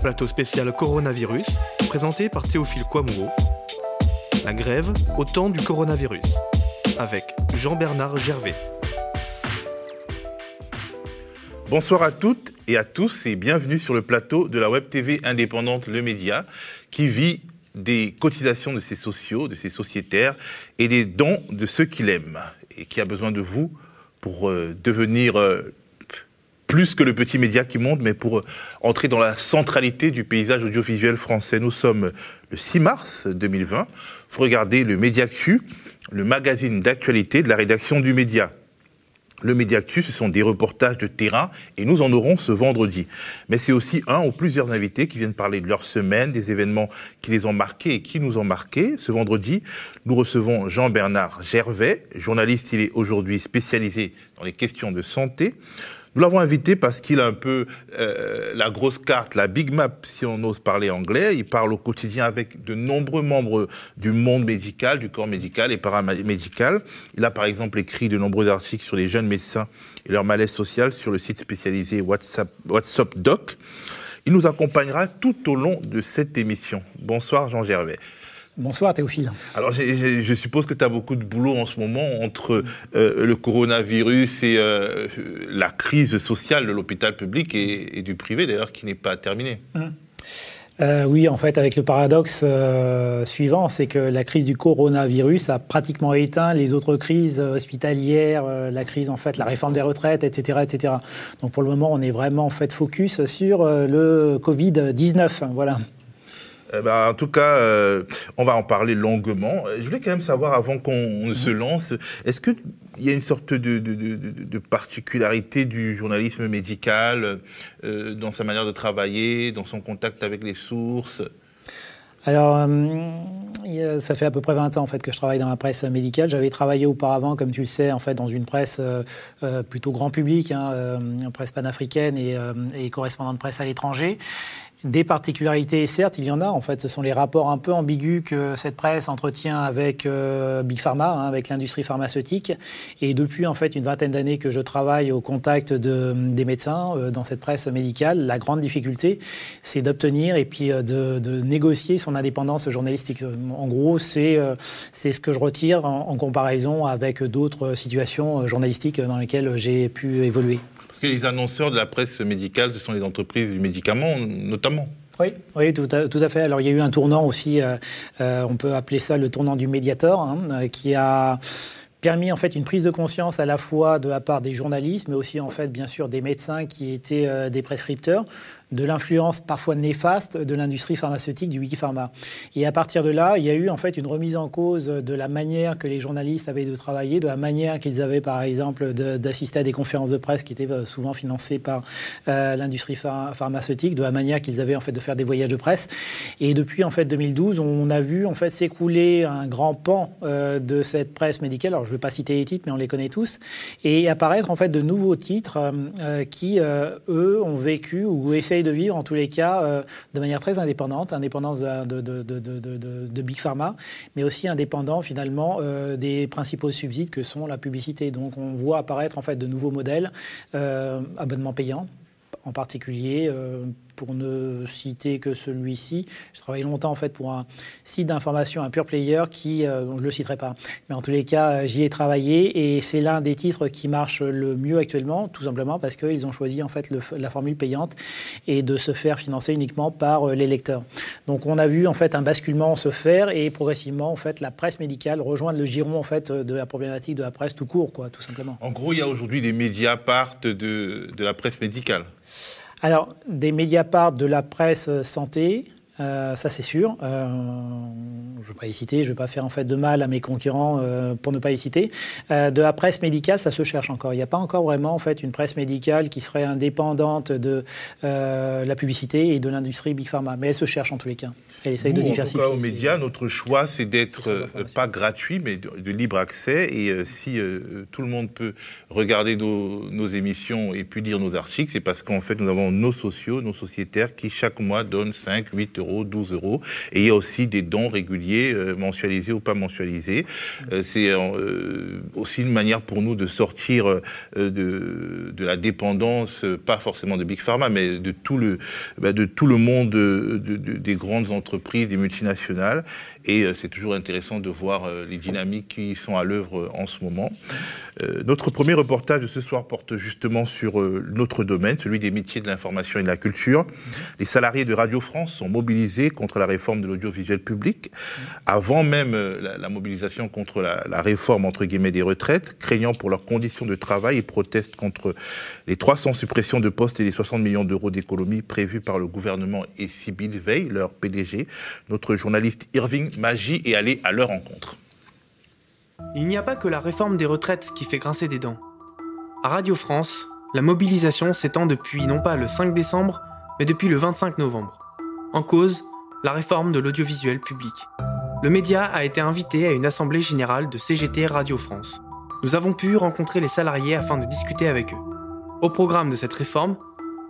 Plateau spécial coronavirus, présenté par Théophile Kouamouo. La grève au temps du coronavirus, avec Jean-Bernard Gervais. Bonsoir à toutes et à tous et bienvenue sur le plateau de la web TV indépendante Le Média qui vit des cotisations de ses sociaux, de ses sociétaires et des dons de ceux qui l'aiment et qui a besoin de vous pour euh, devenir euh, plus que le petit média qui monte, mais pour euh, entrer dans la centralité du paysage audiovisuel français. Nous sommes le 6 mars 2020. Vous regardez le Mediacu, le magazine d'actualité de la rédaction du Média. Le Mediactu, ce sont des reportages de terrain et nous en aurons ce vendredi. Mais c'est aussi un ou plusieurs invités qui viennent parler de leur semaine, des événements qui les ont marqués et qui nous ont marqués. Ce vendredi, nous recevons Jean-Bernard Gervais, journaliste, il est aujourd'hui spécialisé dans les questions de santé. Nous l'avons invité parce qu'il a un peu euh, la grosse carte, la big map, si on ose parler anglais. Il parle au quotidien avec de nombreux membres du monde médical, du corps médical et paramédical. Il a par exemple écrit de nombreux articles sur les jeunes médecins et leur malaise social sur le site spécialisé WhatsApp, WhatsApp Doc. Il nous accompagnera tout au long de cette émission. Bonsoir Jean Gervais. Bonsoir Théophile. Alors je suppose que tu as beaucoup de boulot en ce moment entre euh, le coronavirus et euh, la crise sociale de l'hôpital public et, du privé d'ailleurs qui n'est pas terminée. Hum. Euh, oui, en fait, avec le paradoxe suivant, c'est que la crise du coronavirus a pratiquement éteint les autres crises hospitalières, la crise en fait, la réforme des retraites, etc., etc. Donc pour le moment, on est vraiment en fait focus sur le Covid 19. Voilà. Eh ben, en tout cas, euh, on va en parler longuement. Je voulais quand même savoir, avant qu'on se mhm. lance, est-ce qu'il y a une sorte de, particularité du journalisme médical euh, dans sa manière de travailler, dans son contact avec les sources? Alors, euh, ça fait à peu près 20 ans en fait que je travaille dans la presse médicale. J'avais travaillé auparavant, comme tu le sais, en fait, dans une presse plutôt grand public, hein, une presse panafricaine et, et correspondant de presse à l'étranger. Des particularités, certes, il y en a. En fait, ce sont les rapports un peu ambigus que cette presse entretient avec euh, Big Pharma, hein, avec l'industrie pharmaceutique. Et depuis en fait une vingtaine d'années que je travaille au contact de, des médecins euh, dans cette presse médicale, la grande difficulté, c'est d'obtenir et puis euh, de, négocier son indépendance journalistique. En gros, c'est ce que je retire en comparaison avec d'autres situations journalistiques dans lesquelles j'ai pu évoluer. Parce que les annonceurs de la presse médicale, ce sont les entreprises du médicament, notamment. Oui, oui tout, à, fait. Alors il y a eu un tournant aussi, euh, euh, on peut appeler ça le tournant du Mediator, hein, euh, qui a permis en fait une prise de conscience à la fois de la part des journalistes, mais aussi en fait bien sûr des médecins qui étaient des prescripteurs, de l'influence parfois néfaste de l'industrie pharmaceutique du Wikipharma. Et à partir de là, il y a eu en fait une remise en cause de la manière que les journalistes avaient de travailler, de la manière qu'ils avaient par exemple d'assister à des conférences de presse qui étaient euh, souvent financées par euh, l'industrie pharmaceutique, de la manière qu'ils avaient en fait de faire des voyages de presse. Et depuis en fait 2012, on a vu en fait s'écouler un grand pan euh, de cette presse médicale. Alors je ne vais pas citer les titres, mais on les connaît tous, et apparaître en fait de nouveaux titres qui eux ont vécu ou de vivre, en tous les cas, euh, de manière très indépendante, indépendance de, de, Big Pharma, mais aussi indépendant finalement euh, des principaux subsides que sont la publicité. Donc on voit apparaître en fait de nouveaux modèles, euh, abonnement payant en particulier, pour ne citer que celui-ci. Je travaille longtemps en fait pour un site d'information, un pure player qui, euh, dont je le citerai pas, mais en tous les cas, euh, j'y ai travaillé et c'est l'un des titres qui marche le mieux actuellement, tout simplement parce qu'ils ont choisi en fait la formule payante et de se faire financer uniquement par euh, les lecteurs. Donc on a vu en fait un basculement se faire et progressivement en fait la presse médicale rejoindre le giron en fait de la problématique de la presse tout court, quoi, tout simplement. En gros, il y a aujourd'hui des médias partent de la presse médicale. Alors, des médias partent de la presse santé, euh, ça c'est sûr. Euh, je ne vais pas y citer, je ne vais pas faire en fait de mal à mes concurrents euh, pour ne pas y citer. de la presse médicale, ça se cherche encore. Il n'y a pas encore vraiment en fait une presse médicale qui serait indépendante de la publicité et de l'industrie big pharma, mais elle se cherche en tous les cas. Elle essaye de diversifier. En tout cas, aux médias, notre choix c'est d'être pas gratuit, mais de, libre accès. Et si tout le monde peut regarder nos, nos émissions et puis lire nos articles, c'est parce qu'en fait nous avons nos sociaux, nos sociétaires qui chaque mois donnent 5, 8 euros euros, 12 euros. Et il y a aussi des dons réguliers, mensualisés ou pas mensualisés. C'est aussi une manière pour nous de sortir de, la dépendance, pas forcément de Big Pharma, mais de tout le, bah, de tout le monde des grandes entreprises, des multinationales. Et c'est toujours intéressant de voir les dynamiques qui sont à l'œuvre en ce moment. Euh, notre premier reportage de ce soir porte justement sur euh, notre domaine, celui des métiers de l'information et de la culture. Les salariés de Radio France sont mobilisés contre la réforme de l'audiovisuel public, avant même euh, la, mobilisation contre la, réforme entre guillemets des retraites, craignant pour leurs conditions de travail et protestent contre les 300 suppressions de postes et les 60 millions d'euros d'économies prévues par le gouvernement et Sybille Veil, leur PDG. Notre journaliste Irving Magie est allé à leur rencontre. Il n'y a pas que la réforme des retraites qui fait grincer des dents. À Radio France, la mobilisation s'étend depuis non pas le 5 décembre, mais depuis le 25 novembre. En cause, la réforme de l'audiovisuel public. Le média a été invité à une assemblée générale de CGT Radio France. Nous avons pu rencontrer les salariés afin de discuter avec eux. Au programme de cette réforme,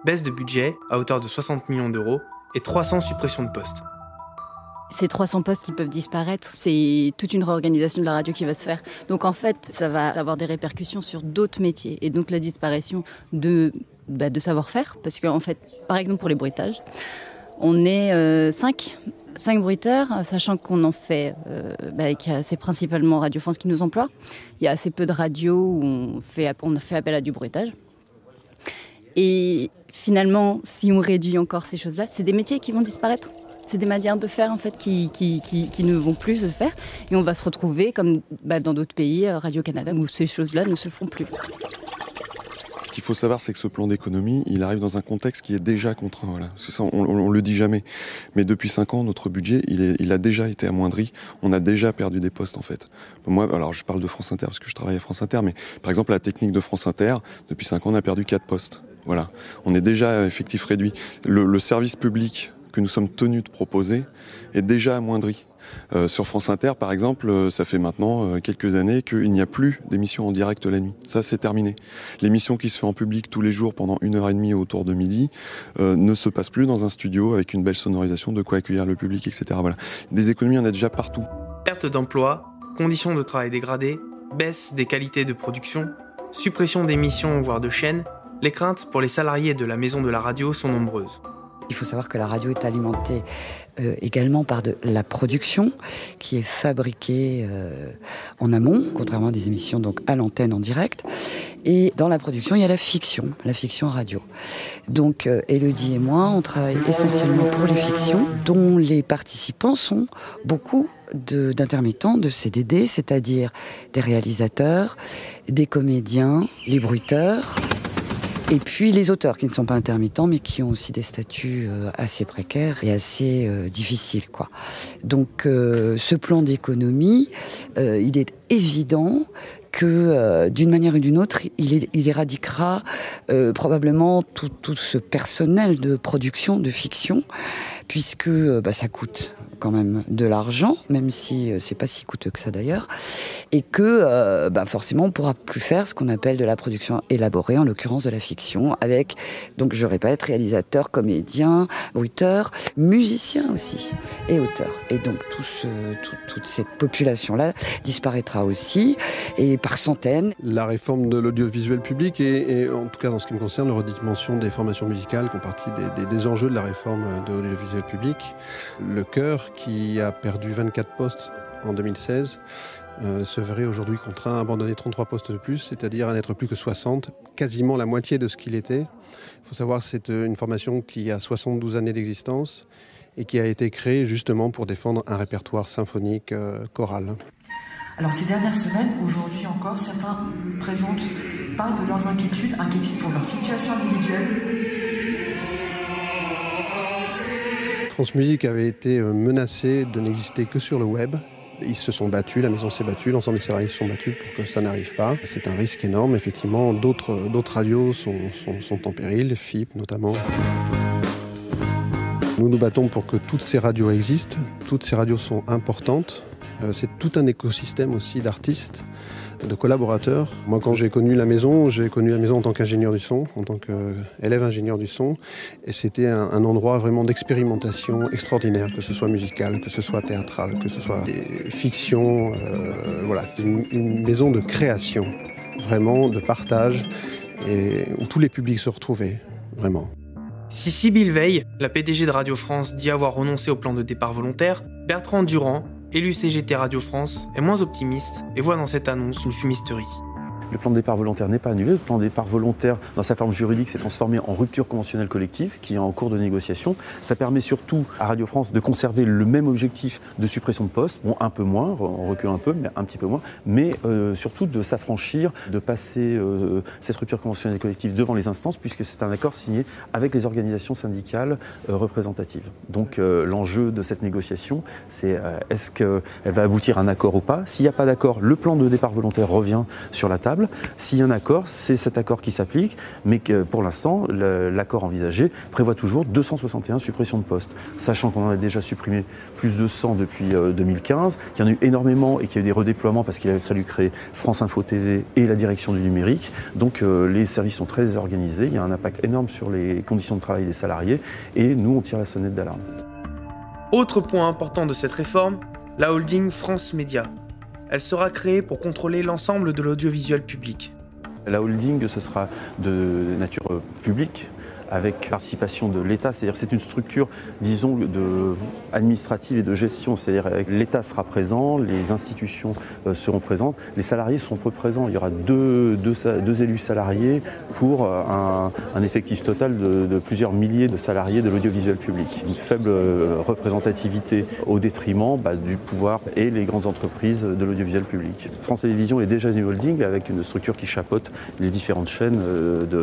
baisse de budget à hauteur de 60 millions d'euros et 300 suppressions de postes. Ces 300 postes qui peuvent disparaître, c'est toute une réorganisation de la radio qui va se faire. Donc en fait, ça va avoir des répercussions sur d'autres métiers. Et donc la disparition de, bah, savoir-faire, parce qu'en fait, par exemple pour les bruitages, on est 5 euh, cinq bruiteurs, sachant qu'on en fait, euh, bah, c'est principalement Radio France qui nous emploie. Il y a assez peu de radios où on fait, appel à du bruitage. Et finalement, si on réduit encore ces choses-là, c'est des métiers qui vont disparaître. C'est des manières de faire en fait qui, ne vont plus se faire et on va se retrouver comme bah, dans d'autres pays, euh, Radio-Canada, où ces choses-là ne se font plus. Qu'il faut savoir, c'est que ce plan d'économie, il arrive dans un contexte qui est déjà contraint. Voilà. On, ne le dit jamais. Mais depuis cinq ans, notre budget, il, a déjà été amoindri. On a déjà perdu des postes, en fait. Moi, alors je parle de France Inter parce que je travaille à France Inter, mais par exemple, la technique de France Inter, depuis cinq ans, on a perdu quatre postes. Voilà. On est déjà effectif réduit. Le service public que nous sommes tenus de proposer est déjà amoindri. Euh, sur France Inter, par exemple, euh, ça fait maintenant euh, quelques années qu'il n'y a plus d'émissions en direct la nuit. Ça, c'est terminé. L'émission qui se fait en public tous les jours pendant une heure et demie autour de midi ne se passe plus dans un studio avec une belle sonorisation, de quoi accueillir le public, etc. Voilà. Des économies, on a déjà partout. Perte d'emploi, conditions de travail dégradées, baisse des qualités de production, suppression d'émissions voire de chaînes, les craintes pour les salariés de la maison de la radio sont nombreuses. Il faut savoir que la radio est alimentée euh, également par de la production qui est fabriquée euh, en amont, contrairement à des émissions donc à l'antenne en direct. Et dans la production, il y a la fiction, la fiction radio. Donc euh, Elodie et moi, on travaille essentiellement pour les fictions, dont les participants sont beaucoup d'intermittents, de, de CDD, c'est-à-dire des réalisateurs, des comédiens, les bruiteurs, et puis les auteurs qui ne sont pas intermittents, mais qui ont aussi des statuts euh, assez précaires et assez euh, difficiles. Donc euh, ce plan d'économie, il est évident que d'une manière ou d'une autre, il, éradiquera probablement tout, tout, ce personnel de production, de fiction, puisque bah, ça coûte quand même de l'argent, même si euh, c'est pas si coûteux que ça d'ailleurs, et que euh, bah, forcément on pourra plus faire ce qu'on appelle de la production élaborée, en l'occurrence de la fiction, avec donc je répète réalisateur, comédien, auteur, musicien aussi et auteur. Et donc toute cette population là disparaîtra aussi et par centaines. La réforme de l'audiovisuel public et, en tout cas dans ce qui me concerne, le redimension des formations musicales font partie des, des enjeux de la réforme de l'audiovisuel public. Le cœur qui a perdu 24 postes en 2016, euh, se verrait aujourd'hui contraint à abandonner 33 postes de plus, c'est-à-dire à n'être plus que 60, quasiment la moitié de ce qu'il était. Il faut savoir que c'est euh, une formation qui a 72 années d'existence et qui a été créée justement pour défendre un répertoire symphonique euh, choral. Alors ces dernières semaines, aujourd'hui encore, certains présentent, parlent de leurs inquiétudes, inquiétudes pour leur situation individuelle, France Musique avait été euh, menacée de n'exister que sur le web. Ils se sont battus, la maison s'est battue, l'ensemble des salariés se sont battus pour que ça n'arrive pas. C'est un risque énorme, effectivement. D'autres, radios sont, sont en péril, FIP notamment. Nous nous battons pour que toutes ces radios existent. Toutes ces radios sont importantes. Euh, c'est tout un écosystème aussi d'artistes, de collaborateurs. Moi, quand j'ai connu la maison, j'ai connu la maison en tant qu'ingénieur du son, en tant qu'élève ingénieur du son. Et c'était un, endroit vraiment d'expérimentation extraordinaire, que ce soit musical, que ce soit théâtral, que ce soit des fictions. Euh, voilà, c'était une, maison de création, vraiment de partage, et où tous les publics se retrouvaient, vraiment. Si Sybille Veil, la PDG de Radio France, dit avoir renoncé au plan de départ volontaire, Bertrand Durand, élu CGT Radio France, est moins optimiste et voit dans cette annonce une fumisterie. Le plan de départ volontaire n'est pas annulé. Le plan de départ volontaire, dans sa forme juridique, s'est transformé en rupture conventionnelle collective qui est en cours de négociation. Ça permet surtout à Radio France de conserver le même objectif de suppression de postes, bon, un peu moins, on recule un peu, mais un petit peu moins, mais euh, surtout de s'affranchir, de passer euh, cette rupture conventionnelle collective devant les instances, puisque c'est un accord signé avec les organisations syndicales euh, représentatives. Donc l'enjeu de cette négociation, c'est est-ce qu'elle va aboutir à un accord ou pas? S'il n'y a pas d'accord, le plan de départ volontaire revient sur la table. S'il y a un accord, c'est cet accord qui s'applique, mais pour l'instant, l'accord envisagé prévoit toujours 261 suppressions de postes, sachant qu'on en a déjà supprimé plus de 100 depuis 2015, euh, qu'il y en a eu énormément et qu'il y a eu des redéploiements parce qu'il a fallu créer France Info TV et la direction du numérique. Donc euh, les services sont très organisés, il y a un impact énorme sur les conditions de travail des salariés et nous, on tire la sonnette d'alarme. Autre point important de cette réforme, la holding France Média. Elle sera créée pour contrôler l'ensemble de l'audiovisuel public. La holding, ce sera de nature publique, avec participation de l'État, c'est-à-dire c'est une structure, disons, administrative et de gestion, c'est-à-dire l'État sera présent, les institutions euh, seront présentes, les salariés seront peu présents. Il y aura deux, deux, élus salariés pour euh, un, effectif total de, plusieurs milliers de salariés de l'audiovisuel public. Une faible euh, représentativité au détriment bah, du pouvoir et les grandes entreprises de l'audiovisuel public. France Télévisions est déjà une holding avec une structure qui chapeaute les différentes chaînes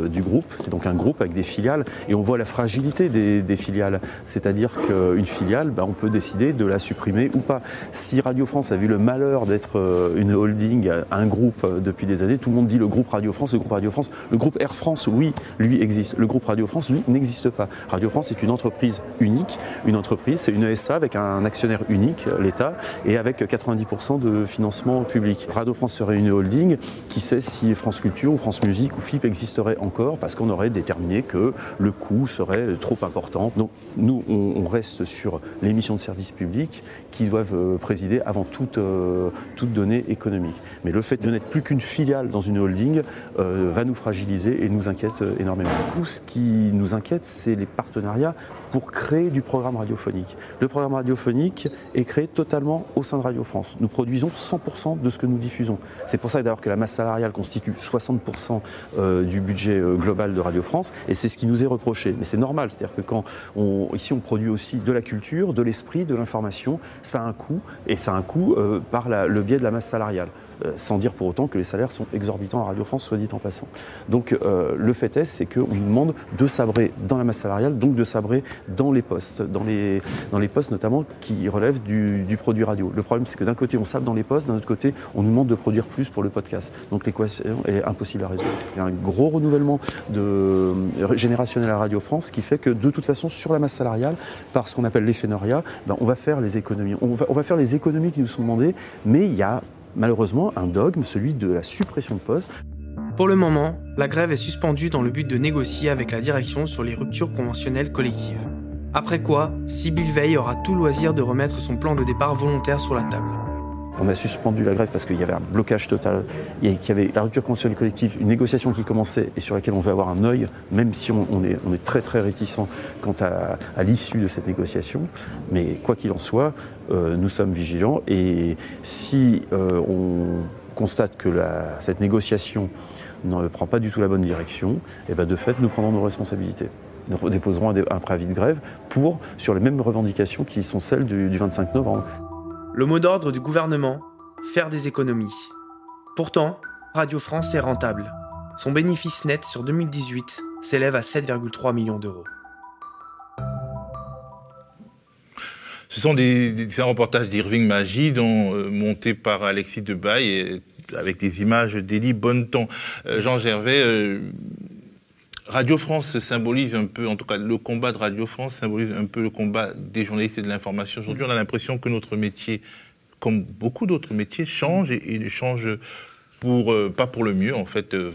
du groupe. C'est donc un groupe avec des filiales et on voit la fragilité des, filiales. C'est-à-dire qu'une filiale, ben, on peut décider de la supprimer ou pas. Si Radio France a vu le malheur d'être euh, une holding, un groupe euh, depuis des années, tout le monde dit le groupe Radio France, le groupe Radio France. Le groupe Air France, oui, lui existe. Le groupe Radio France, lui, n'existe pas. Radio France est une entreprise unique. Une entreprise, c'est une ESA avec un actionnaire unique, l'État, et avec 90% de financement public. Radio France serait une holding. Qui sait si France Culture ou France Musique ou FIP existerait encore parce qu'on aurait déterminé que le coût serait trop important. Donc nous, on, reste sur les missions de service public qui doivent euh, présider avant toute, euh, toute donnée économique. Mais le fait de n'être plus qu'une filiale dans une holding euh, va nous fragiliser et nous inquiète énormément. Tout ce qui nous inquiète, c'est les partenariats pour créer du programme radiophonique. Le programme radiophonique est créé totalement au sein de Radio France. Nous produisons 100% de ce que nous diffusons. C'est pour ça d'ailleurs que la masse salariale constitue 60% du budget global de Radio France et c'est ce qui nous est reproché. Mais c'est normal, c'est-à-dire que quand on, ici on produit aussi de la culture, de l'esprit, de l'information, ça a un coût, et ça a un coût euh, par le biais de la masse salariale. Euh, sans dire pour autant que les salaires sont exorbitants à Radio France, soit dit en passant. Donc euh, le fait est, c'est qu'on nous demande de sabrer dans la masse salariale, donc de sabrer dans les postes, dans les, dans les postes notamment qui relèvent du, produit radio. Le problème, c'est que d'un côté, on sabre dans les postes, d'un autre côté, on nous demande de produire plus pour le podcast. Donc l'équation est impossible à résoudre. Il y a un gros renouvellement de, générationnel à Radio France qui fait que de toute façon, sur la masse salariale, par ce qu'on appelle l'effénoria, ben, on va faire les économies. On va faire les économies qui nous sont demandées, mais il y a malheureusement un dogme, celui de la suppression de postes. Pour le moment, la grève est suspendue dans le but de négocier avec la direction sur les ruptures conventionnelles collectives. Après quoi, Sybille Veil aura tout loisir de remettre son plan de départ volontaire sur la table. On a suspendu la grève parce qu'il y avait un blocage total et qu'il y avait la rupture conventionnelle collective, une négociation qui commençait et sur laquelle on veut avoir un œil, même si on, est, très très réticent quant à, l'issue de cette négociation. Mais quoi qu'il en soit, euh, nous sommes vigilants et si euh, on constate que cette négociation ne prend pas du tout la bonne direction, et eh ben de fait, nous prendrons nos responsabilités. Nous déposerons un, préavis de grève pour, sur les mêmes revendications qui sont celles du 25 novembre. Le mot d'ordre du gouvernement, faire des économies. Pourtant, Radio France est rentable. Son bénéfice net sur 2018 s'élève à 7,3 millions d'euros. Ce sont des, reportages d'Irving Magie, dont, euh, montés par Alexis Debaille, et, avec des images d'Élie Bonneton. Euh, Jean Gervais, euh, Radio France symbolise un peu, en tout cas le combat de Radio France symbolise un peu le combat des journalistes et de l'information. Aujourd'hui, on a l'impression que notre métier comme beaucoup d'autres métiers, change et, et change pour, euh, pas pour le mieux, en fait, euh,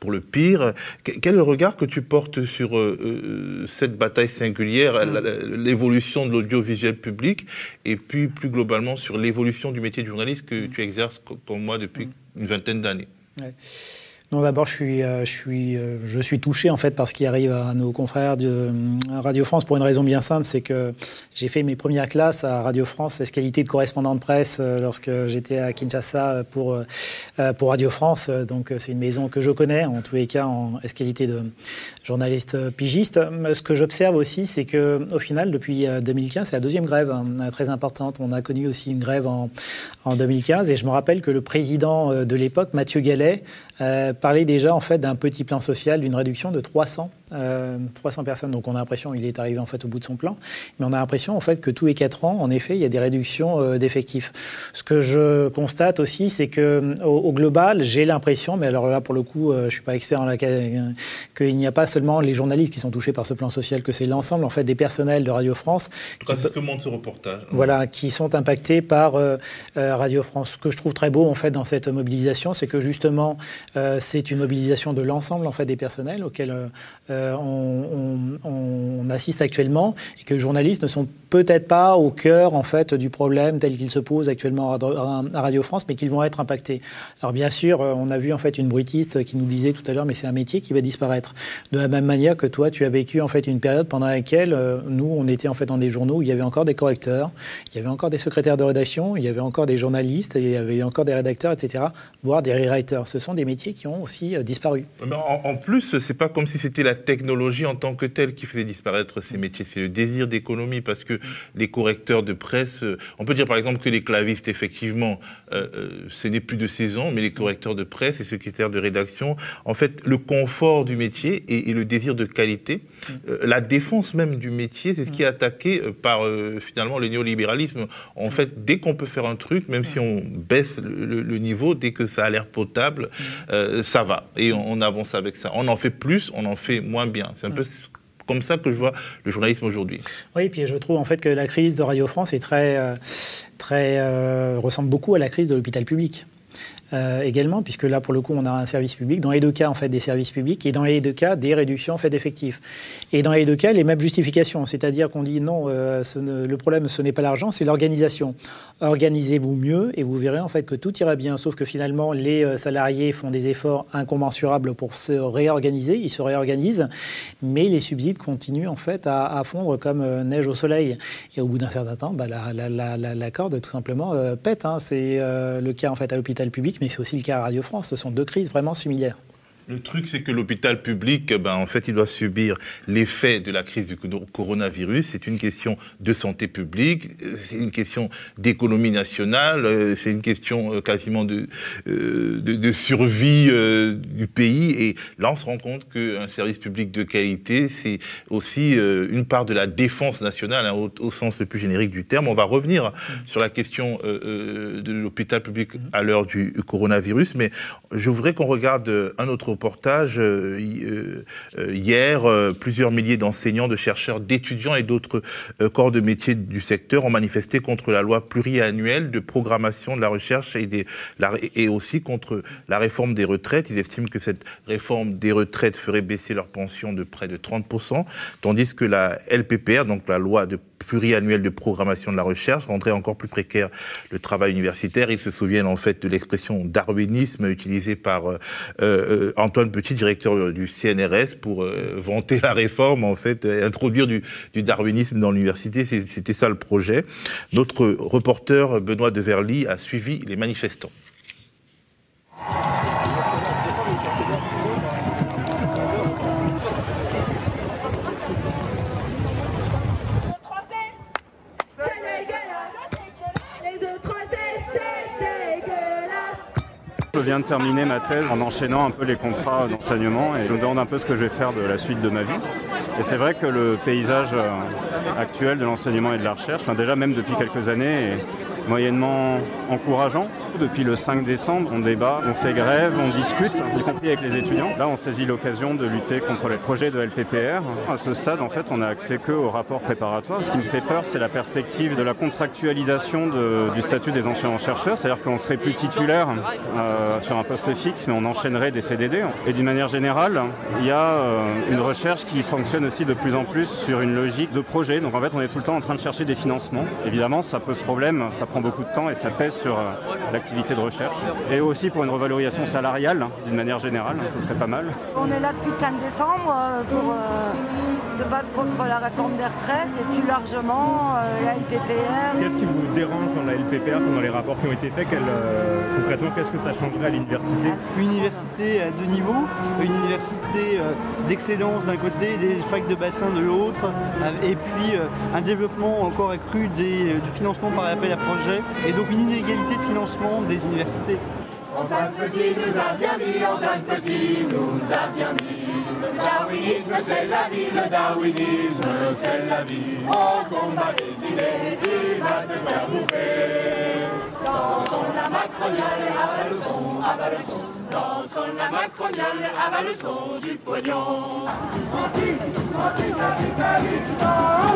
pour le pire. Quel est le regard que tu portes sur euh, cette bataille singulière, l'évolution de l'audiovisuel public, et puis plus globalement sur l'évolution du métier de journaliste que tu exerces comme moi depuis une vingtaine d'années? Non, d'abord, je suis, euh, je, suis, euh, je suis touché en fait par ce qui arrive à nos confrères de euh, Radio France pour une raison bien simple, c'est que j'ai fait mes premières classes à Radio France, qualité de correspondant de presse lorsque j'étais à Kinshasa pour, pour Radio France. Donc c'est une maison que je connais, en tous les cas en qualité de journaliste pigiste. Ce que j'observe aussi, c'est que au final, depuis 2015, c'est la deuxième grève hein, très importante. On a connu aussi une grève en, en 2015 et je me rappelle que le président de l'époque, Mathieu Gallet, parlait déjà en fait d'un petit plan social, d'une réduction de 300, 300 euh, personnes. Donc on a l'impression il est arrivé en fait au bout de son plan, mais on a l'impression en fait que tous les 4 ans, en effet, il y a des réductions euh, d'effectifs. Ce que je constate aussi, c'est que au, global, j'ai l'impression, mais alors là pour le coup, euh, je suis pas expert en la qu'il n'y a pas seulement les journalistes qui sont touchés par ce plan social, que c'est l'ensemble en fait des personnels de Radio France. En tout cas, c'est ce que montre ce reportage. Voilà, qui sont impactés par Radio France. Ce que je trouve très beau en fait dans cette mobilisation, c'est que justement c'est une mobilisation de l'ensemble en fait des personnels auxquels euh, on, assiste actuellement et que les journalistes ne sont peut-être pas au cœur en fait du problème tel qu'il se pose actuellement à Radio France, mais qu'ils vont être impactés. Alors bien sûr, euh, on a vu en fait une bruitiste qui nous disait tout à l'heure, mais c'est un métier qui va disparaître. De la même manière que toi, tu as vécu en fait une période pendant laquelle euh, nous, on était en fait dans des journaux où il y avait encore des correcteurs, il y avait encore des secrétaires de rédaction, il y avait encore des journalistes, il y avait encore des rédacteurs, etc., voire des rewriters. Ce sont des métiers qui ont aussi euh, disparu. En, en plus, c'est pas comme si c'était la technologie en tant que telle qui faisait disparaître ces métiers, c'est le désir d'économie parce que les correcteurs de presse, euh, on peut dire par exemple que les clavistes, effectivement, euh, ce n'est plus de saison, mais les correcteurs de presse et secrétaires de rédaction, en fait, le confort du métier et, le désir de qualité, la défense même du métier, c'est ce qui est attaqué par finalement le néolibéralisme. En fait, dès qu'on peut faire un truc, même si on baisse le, niveau, dès que ça a l'air potable, ça va. Et on, avance avec ça. On en fait plus, on en fait moins bien. C'est un peu comme ça que je vois le journalisme aujourd'hui. Oui, puis je trouve en fait que la crise de Radio France est très, euh, très euh, ressemble beaucoup à la crise de l'hôpital public. Euh, également, puisque là, pour le coup, on a un service public. Dans les deux cas, en fait, des services publics, et dans les deux cas, des réductions en fait d'effectifs. Et dans les deux cas, les mêmes justifications, c'est-à-dire qu'on dit non, euh, le problème, ce n'est pas l'argent, c'est l'organisation. Organisez-vous mieux, et vous verrez en fait que tout ira bien. Sauf que finalement, les euh, salariés font des efforts incommensurables pour se réorganiser, ils se réorganisent, mais les subsides continuent en fait à, fondre comme neige au soleil. Et au bout d'un certain temps, bah, la, corde tout simplement pète. Hein. C'est le cas en fait à l'hôpital public mais c'est aussi le cas à Radio France. Ce sont deux crises vraiment similaires. Le truc, c'est que l'hôpital public, ben, en fait, il doit subir l'effet de la crise du coronavirus. C'est une question de santé publique, c'est une question d'économie nationale, euh, c'est une question euh, quasiment de, euh, de, survie du pays. Et là, on se rend compte qu'un service public de qualité, c'est aussi une part de la défense nationale, hein, au, sens le plus générique du terme. On va revenir sur la question de l'hôpital public à l'heure du coronavirus, mais je voudrais qu'on regarde un autre reportage euh, euh, euh, hier, plusieurs milliers d'enseignants, de chercheurs, d'étudiants et d'autres corps de métiers du secteur ont manifesté contre la loi pluriannuelle de programmation de la recherche et, et aussi contre la réforme des retraites. Ils estiment que cette réforme des retraites ferait baisser leurs pensions de près de 30%, tandis que la LPPR, donc la loi de pluriannuel de programmation de la recherche rendrait encore plus précaire le travail universitaire. Ils se souviennent en fait de l'expression darwinisme utilisée par euh, euh, Antoine Petit, directeur du CNRS, pour euh, vanter la réforme, en fait, introduire du, darwinisme dans l'université. C'était ça le projet. Notre reporter Benoît Deverly a suivi les manifestants. Je viens de terminer ma thèse en enchaînant un peu les contrats d'enseignement et je me demande un peu ce que je vais faire de la suite de ma vie. Et c'est vrai que le paysage euh, actuel de l'enseignement et de la recherche, enfin déjà même depuis quelques années, est moyennement encourageant. Depuis le 5 décembre, on débat, on fait grève, on discute, y compris avec les étudiants. Là, on saisit l'occasion de lutter contre les projets de LPPR. À ce stade, en fait, on n'a accès que au rapport préparatoire. Ce qui me fait peur, c'est la perspective de la contractualisation du statut des enseignants-chercheurs, c'est-à-dire qu'on serait plus titulaire euh, sur un poste fixe, mais on enchaînerait des CDD. Et d'une manière générale, il y a euh, une recherche qui fonctionne aussi de plus en plus sur une logique de projet. Donc en fait, on est tout le temps en train de chercher des financements. Évidemment, ça pose problème, ça prend beaucoup de temps et ça pèse sur euh, de recherche. Et aussi pour une revalorisation salariale, d'une manière générale, ce serait pas mal. On est là depuis 5 décembre pour se battre contre la réforme des retraites et plus largement la LPPR. Qu'est-ce qui vous dérange dans la LPPR, dans les rapports qui ont été faits? Concrètement, qu'est-ce que ça changerait à l'université? Une université à deux niveaux, une université euh, d'excellence d'un côté, des facs de bassin de l'autre, euh, et puis euh, un développement encore accru du financement par appel à projet, et donc une inégalité de financement des universités. Antoine Petit nous a bien dit, Antoine Petit nous a bien dit. Le darwinisme c'est la vie, le darwinisme c'est la vie. On combat des idées, il va se faire bouffer. Dansons la macroniale, le son. Dansons la macroniale, son du pognon. Anti, anti-capitaliste.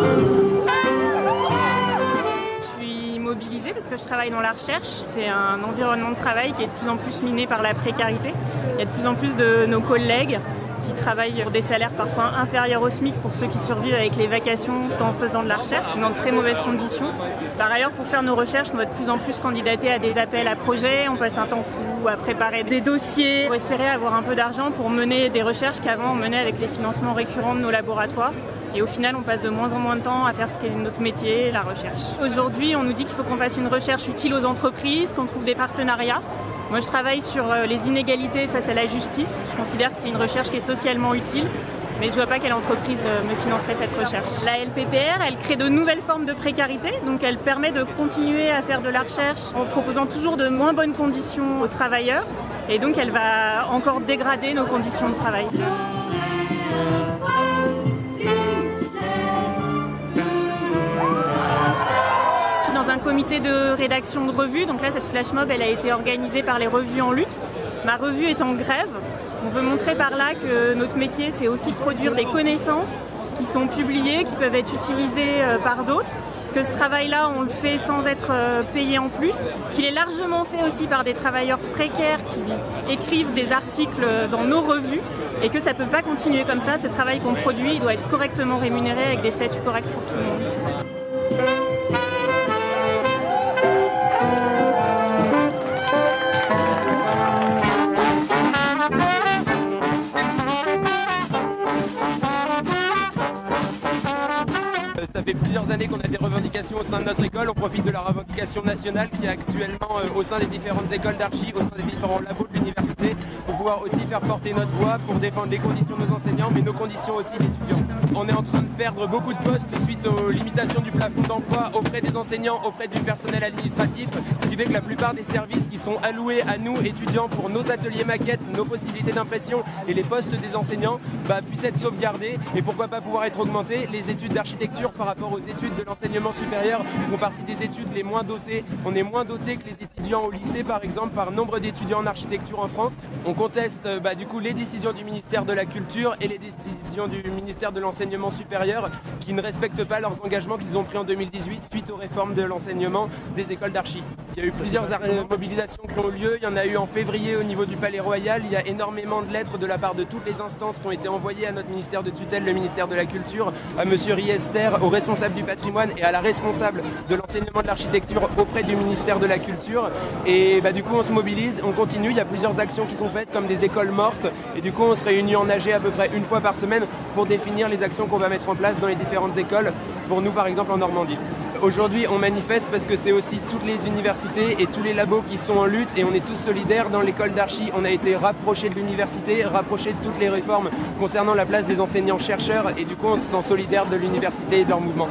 Travaille dans la recherche. C'est un environnement de travail qui est de plus en plus miné par la précarité. Il y a de plus en plus de nos collègues qui travaillent pour des salaires parfois inférieurs au SMIC pour ceux qui survivent avec les vacations tout en faisant de la recherche dans de très mauvaises conditions. Par ailleurs, pour faire nos recherches, on va de plus en plus candidater à des appels à projets. On passe un temps fou à préparer des dossiers pour espérer avoir un peu d'argent pour mener des recherches qu'avant on menait avec les financements récurrents de nos laboratoires. Et au final, on passe de moins en moins de temps à faire ce qui est notre métier, la recherche. Aujourd'hui, on nous dit qu'il faut qu'on fasse une recherche utile aux entreprises, qu'on trouve des partenariats. Moi, je travaille sur euh, les inégalités face à la justice. Je considère que c'est une recherche qui est socialement utile. Mais je ne vois pas quelle entreprise euh, me financerait cette recherche. La LPPR, elle crée de nouvelles formes de précarité, donc elle permet de continuer à faire de la recherche en proposant toujours de moins bonnes conditions aux travailleurs, et donc elle va encore dégrader nos conditions de travail. Comité de rédaction de revue. Donc là, cette flash mob, elle a été organisée par les revues en lutte. Ma revue est en grève. On veut montrer par là que notre métier, c'est aussi produire des connaissances qui sont publiées, qui peuvent être utilisées euh, par d'autres, que ce travail-là, on le fait sans être euh, payé en plus, qu'il est largement fait aussi par des travailleurs précaires qui écrivent des articles dans nos revues, et que ça ne peut pas continuer comme ça. Ce travail qu'on produit, il doit être correctement rémunéré avec des statuts corrects pour tout le monde. Au sein de notre école. On profite de la revendication nationale qui est actuellement euh, au sein des différentes écoles d'archi, au sein des différents labos de l'université, pour pouvoir aussi faire porter notre voix pour défendre les conditions de nos enseignants, mais nos conditions aussi d'étudiants. On est en train de perdre beaucoup de postes suite aux limitations du plafond d'emploi auprès des enseignants, auprès du personnel administratif, que la plupart des services qui sont alloués à nous, étudiants, pour nos ateliers maquettes, nos possibilités d'impression et les postes des enseignants, bah, puissent être sauvegardés et pourquoi pas pouvoir être augmentés. Les études d'architecture par rapport aux études de l'enseignement supérieur font partie des études les moins dotées. On est moins doté que les étudiants au lycée, par exemple, par nombre d'étudiants en architecture en France. On conteste bah, du coup les décisions du ministère de la Culture et les décisions du ministère de l'enseignement supérieur qui ne respectent pas leurs engagements qu'ils ont pris en 2018 suite aux réformes de l'enseignement des écoles d'archi. Eu plusieurs mobilisations qui ont eu lieu. Il y en a eu en février au niveau du Palais Royal. Il y a énormément de lettres de la part de toutes les instances qui ont été envoyées à notre ministère de tutelle, le ministère de la Culture, à M. Riester, au responsable du patrimoine et à la responsable de l'enseignement de l'architecture auprès du ministère de la Culture. Et bah, du coup, on se mobilise, on continue. Il y a plusieurs actions qui sont faites, comme des écoles mortes. Et du coup, on se réunit en AG à peu près une fois par semaine pour définir les actions qu'on va mettre en place dans les différentes écoles. Pour nous, par exemple, en Normandie. Aujourd'hui, on manifeste parce que c'est aussi toutes les universités et tous les labos qui sont en lutte et on est tous solidaires. Dans l'école d'archi, on a été rapprochés de l'université, rapprochés de toutes les réformes concernant la place des enseignants-chercheurs et du coup, on se sent solidaire de l'université et de leur mouvement.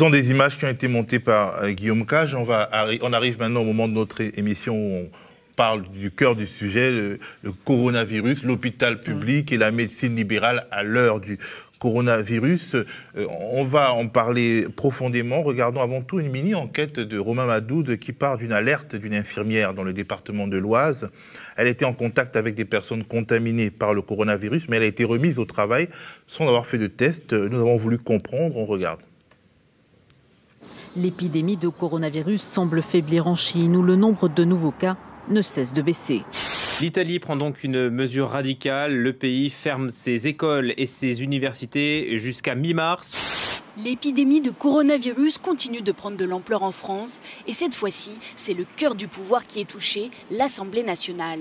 Ce sont des images qui ont été montées par euh, Guillaume Cage. On, va, on arrive maintenant au moment de notre émission où on parle du cœur du sujet, le, coronavirus, l'hôpital public et la médecine libérale à l'heure du coronavirus. Euh, on va en parler profondément. Regardons avant tout une mini-enquête de Romain Madoud qui part d'une alerte d'une infirmière dans le département de l'Oise. Elle était en contact avec des personnes contaminées par le coronavirus, mais elle a été remise au travail sans avoir fait de test. Nous avons voulu comprendre. On regarde. L'épidémie de coronavirus semble faiblir en Chine où le nombre de nouveaux cas ne cesse de baisser. L'Italie prend donc une mesure radicale. Le pays ferme ses écoles et ses universités jusqu'à mi-mars. L'épidémie de coronavirus continue de prendre de l'ampleur en France et cette fois-ci, c'est le cœur du pouvoir qui est touché, l'Assemblée nationale.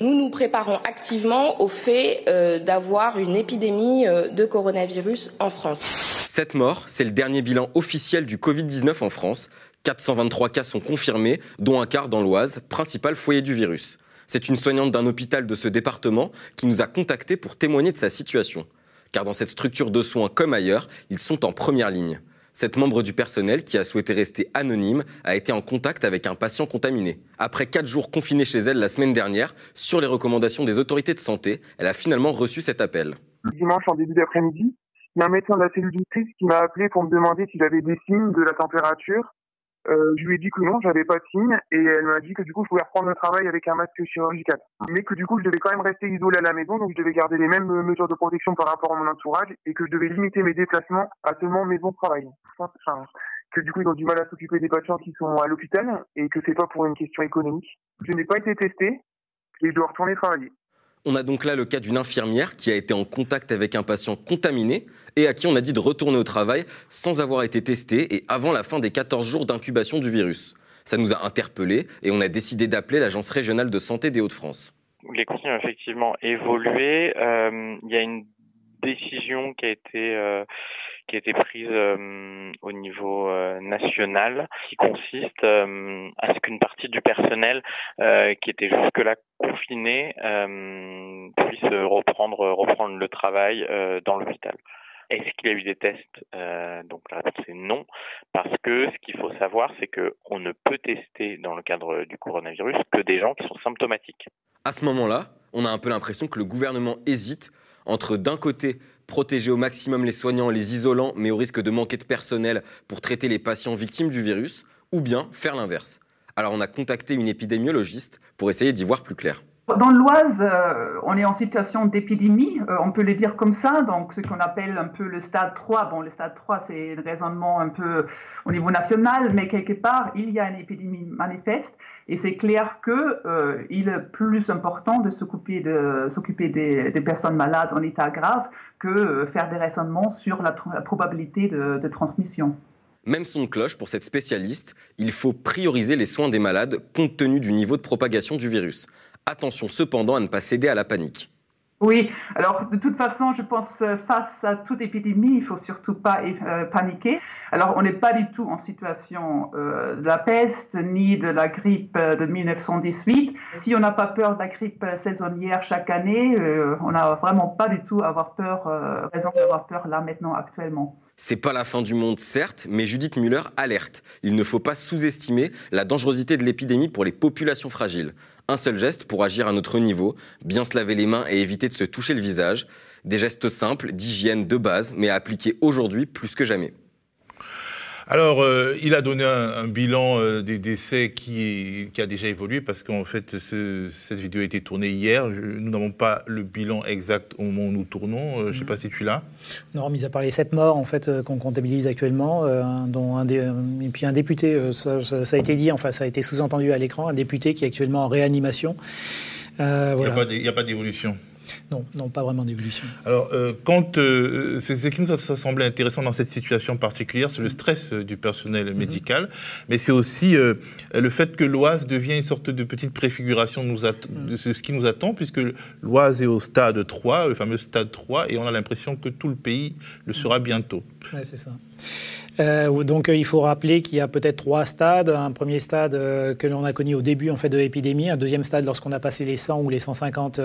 Nous nous préparons activement au fait euh, d'avoir une épidémie euh, de coronavirus en France. Cette mort, c'est le dernier bilan officiel du Covid-19 en France. 423 cas sont confirmés, dont un quart dans l'Oise, principal foyer du virus. C'est une soignante d'un hôpital de ce département qui nous a contactés pour témoigner de sa situation. Car dans cette structure de soins comme ailleurs, ils sont en première ligne. Cette membre du personnel, qui a souhaité rester anonyme, a été en contact avec un patient contaminé. Après quatre jours confinés chez elle la semaine dernière, sur les recommandations des autorités de santé, elle a finalement reçu cet appel. Dimanche en début d'après-midi, il y a un médecin de la cellule crise qui m'a appelé pour me demander s'il avait des signes de la température euh, je lui ai dit que non, j'avais pas de signe, et elle m'a dit que du coup, je pouvais reprendre le travail avec un masque chirurgical. Mais que du coup, je devais quand même rester isolé à la maison, donc je devais garder les mêmes mesures de protection par rapport à mon entourage, et que je devais limiter mes déplacements à seulement maison-travail. Enfin, que du coup, ils ont du mal à s'occuper des patients qui sont à l'hôpital, et que c'est pas pour une question économique. Je n'ai pas été testé, et je dois retourner travailler. On a donc là le cas d'une infirmière qui a été en contact avec un patient contaminé et à qui on a dit de retourner au travail sans avoir été testé et avant la fin des 14 jours d'incubation du virus. Ça nous a interpellés et on a décidé d'appeler l'Agence régionale de santé des Hauts-de-France. Les consignes ont effectivement évolué. Euh, il y a une décision qui a été euh, qui a été prise euh, au niveau euh, national, qui consiste euh, à ce qu'une partie du personnel qui était jusque-là confiné puisse reprendre le travail dans l'hôpital. Est-ce qu'il y a eu des tests? Donc la réponse est non, parce que ce qu'il faut savoir, c'est que on ne peut tester dans le cadre du coronavirus que des gens qui sont symptomatiques. À ce moment-là, on a un peu l'impression que le gouvernement hésite entre d'un côté protéger au maximum les soignants, les isolants, mais au risque de manquer de personnel pour traiter les patients victimes du virus, ou bien faire l'inverse. Alors on a contacté une épidémiologiste pour essayer d'y voir plus clair. Dans l'Oise, euh, on est en situation d'épidémie, euh, on peut le dire comme ça, donc ce qu'on appelle un peu le stade 3. Bon, le stade 3, c'est un raisonnement un peu au niveau national, mais quelque part, il y a une épidémie manifeste, et c'est clair qu'il euh, est plus important de s'occuper de, s'occuper des, personnes malades en état grave que faire des raisonnements sur la, probabilité de, de transmission. Même son cloche pour cette spécialiste, il faut prioriser les soins des malades compte tenu du niveau de propagation du virus. Attention cependant à ne pas céder à la panique. Oui, alors de toute façon, je pense euh, face à toute épidémie, il faut surtout pas euh, paniquer. Alors on n'est pas du tout en situation euh, de la peste ni de la grippe de 1918. Si on n'a pas peur de la grippe saisonnière chaque année, on n'a vraiment pas du tout à avoir peur, raison d'avoir peur là maintenant actuellement. C'est pas la fin du monde, certes, mais Judith Muller alerte. Il ne faut pas sous-estimer la dangerosité de l'épidémie pour les populations fragiles. Un seul geste pour agir à notre niveau, bien se laver les mains et éviter de se toucher le visage. Des gestes simples, d'hygiène de base, mais à appliquer aujourd'hui plus que jamais. Alors, euh, il a donné un, bilan euh, des décès qui, a déjà évolué parce qu'en fait, cette vidéo a été tournée hier. nous n'avons pas le bilan exact au moment où nous tournons. Euh, je ne sais pas si tu l'as. Non, mis à part les sept morts en fait qu'on comptabilise actuellement, dont un et puis un député, ça, a été dit, enfin ça a été sous-entendu à l'écran, un député qui est actuellement en réanimation. Il n'y a pas d'évolution. Non, non, pas vraiment d'évolution. Alors, euh, quand euh, c'est qui nous a, ça semblait intéressant dans cette situation particulière, c'est le stress euh, du personnel mhm. médical, mais c'est aussi le fait que l'Oise devient une sorte de petite préfiguration de, nous mhm. de, ce qui nous attend, puisque l'Oise est au stade 3, le fameux stade 3, et on a l'impression que tout le pays le sera bientôt. Oui, c'est ça. Euh, donc euh, il faut rappeler qu'il y a peut-être trois stades. Un premier stade euh, que l'on a connu au début en fait de l'épidémie, un deuxième stade lorsqu'on a passé les 100 ou les 150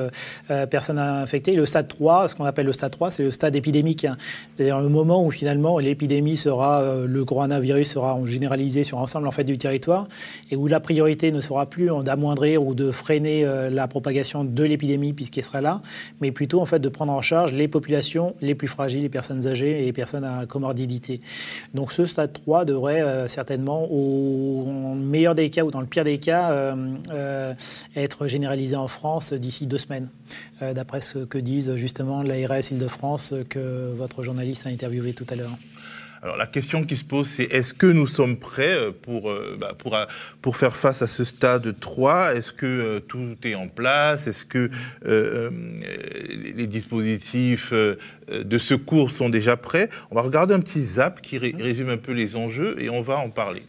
personnes infectées. Le stade 3, ce qu'on appelle le stade 3, c'est le stade épidémique. C'est-à-dire le moment où finalement l'épidémie sera, le coronavirus sera généralisé sur l'ensemble en fait, du territoire et où la priorité ne sera plus d'amoindrir ou de freiner la propagation de l'épidémie puisqu'elle sera là, mais plutôt en fait de prendre en charge les populations les plus fragiles, les personnes âgées et les personnes à comorbidité. Donc ce stade 3 devrait euh, certainement, au meilleur des cas ou dans le pire des cas, être généralisé en France d'ici deux semaines, euh, d'après ce que disent justement l'ARS Île-de-France que votre journaliste a interviewé tout à l'heure. Alors la question qui se pose, c'est est-ce que nous sommes prêts euh, pour, euh, bah, pour, pour faire face à ce stade 3 Est-ce que tout est en place? Est-ce que les dispositifs de secours sont déjà prêts? On va regarder un petit zap qui résume un peu les enjeux et on va en parler.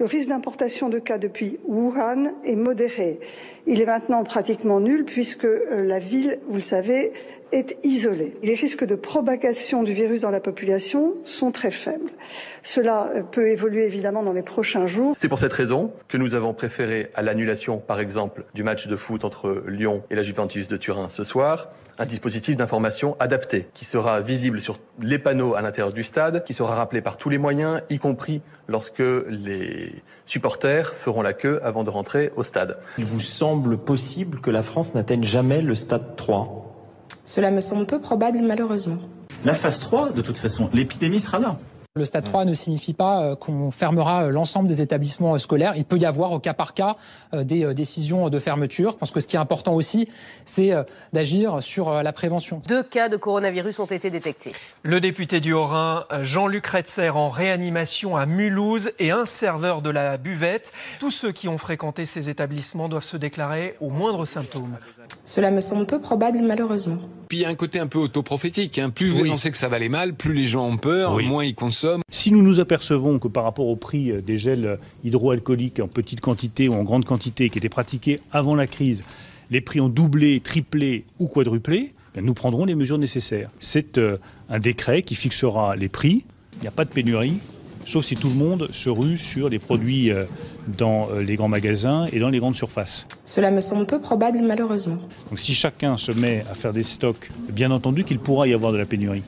Le risque d'importation de cas depuis Wuhan est modéré. Il est maintenant pratiquement nul puisque euh, la ville, vous le savez, est isolée. Les risques de propagation du virus dans la population sont très faibles. Cela euh, peut évoluer évidemment dans les prochains jours. C'est pour cette raison que nous avons préféré à l'annulation, par exemple, du match de foot entre Lyon et la Juventus de Turin ce soir, un dispositif d'information adapté qui sera visible sur les panneaux à l'intérieur du stade, qui sera rappelé par tous les moyens, y compris lorsque les supporters feront la queue avant de rentrer au stade. Il vous semble possible que la France n'atteigne jamais le stade 3 Cela me semble peu probable malheureusement. La phase 3, de toute façon, l'épidémie sera là. Le stade 3 ne signifie pas euh, qu'on fermera euh, l'ensemble des établissements euh, scolaires. Il peut y avoir au cas par cas des décisions de fermeture. Parce que ce qui est important aussi, c'est d'agir sur la prévention. Deux cas de coronavirus ont été détectés. Le député du Haut-Rhin, Jean-Luc Retzer, en réanimation à Mulhouse et un serveur de la buvette. Tous ceux qui ont fréquenté ces établissements doivent se déclarer au moindre symptôme. Cela me semble peu probable, malheureusement. Puis il y a un côté un peu autoprophétique. Hein. Plus vous annoncez que ça va aller mal, plus les gens ont peur, moins ils consomment. Si nous nous apercevons que par rapport au prix euh, des gels hydroalcooliques en petite quantité ou en grande quantité qui étaient pratiqués avant la crise, les prix ont doublé, triplé ou quadruplé, ben, nous prendrons les mesures nécessaires. C'est euh, un décret qui fixera les prix. Il n'y a pas de pénurie, sauf si tout le monde se rue sur les produits euh, dans euh, les grands magasins et dans les grandes surfaces. Cela me semble peu probable, malheureusement. Donc si chacun se met à faire des stocks, bien entendu qu'il pourra y avoir de la pénurie.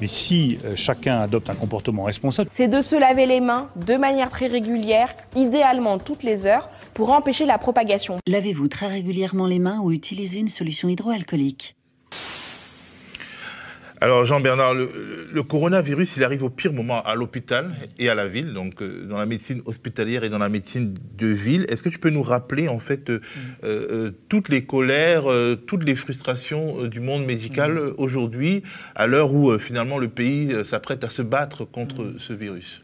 Mais si euh, chacun adopte un comportement responsable, c'est de se laver les mains de manière très régulière, idéalement toutes les heures, pour empêcher la propagation. Lavez-vous très régulièrement les mains ou utilisez une solution hydroalcoolique. Alors Jean-Bernard, le, coronavirus, il arrive au pire moment à l'hôpital et à la ville, donc euh, dans la médecine hospitalière et dans la médecine de ville. Est-ce que tu peux nous rappeler en fait euh, euh, toutes les colères, toutes les frustrations du monde médical mm. aujourd'hui, à l'heure où finalement le pays s'apprête à se battre contre mm. ce virus?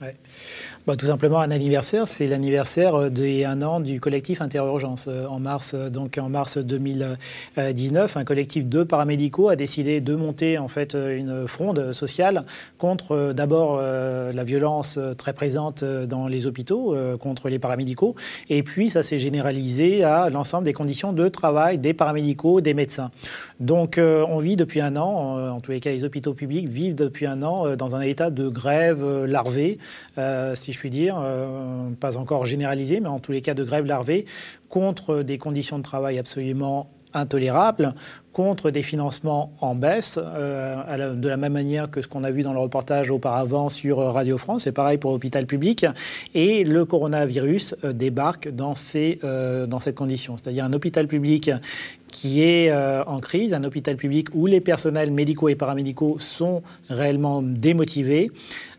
Bah, tout simplement un anniversaire, c'est l'anniversaire des un an du collectif Interurgence. En mars, donc en mars 2019, un collectif de paramédicaux a décidé de monter en fait une fronde sociale contre euh, d'abord euh, la violence euh, très présente dans les hôpitaux, contre les paramédicaux, et puis ça s'est généralisé à l'ensemble des conditions de travail des paramédicaux, des médecins. Donc on vit depuis un an, en tous les cas les hôpitaux publics vivent depuis un an dans un état de grève larvée, je puis dire, pas encore généralisé, mais en tous les cas de grève larvée, contre des conditions de travail absolument intolérable contre des financements en baisse, euh, de la même manière que ce qu'on a vu dans le reportage auparavant sur Radio France, c'est pareil pour l'hôpital public, et le coronavirus euh, débarque dans, ces, euh, dans cette condition, c'est-à-dire un hôpital public qui est en crise, un hôpital public où les personnels médicaux et paramédicaux sont réellement démotivés,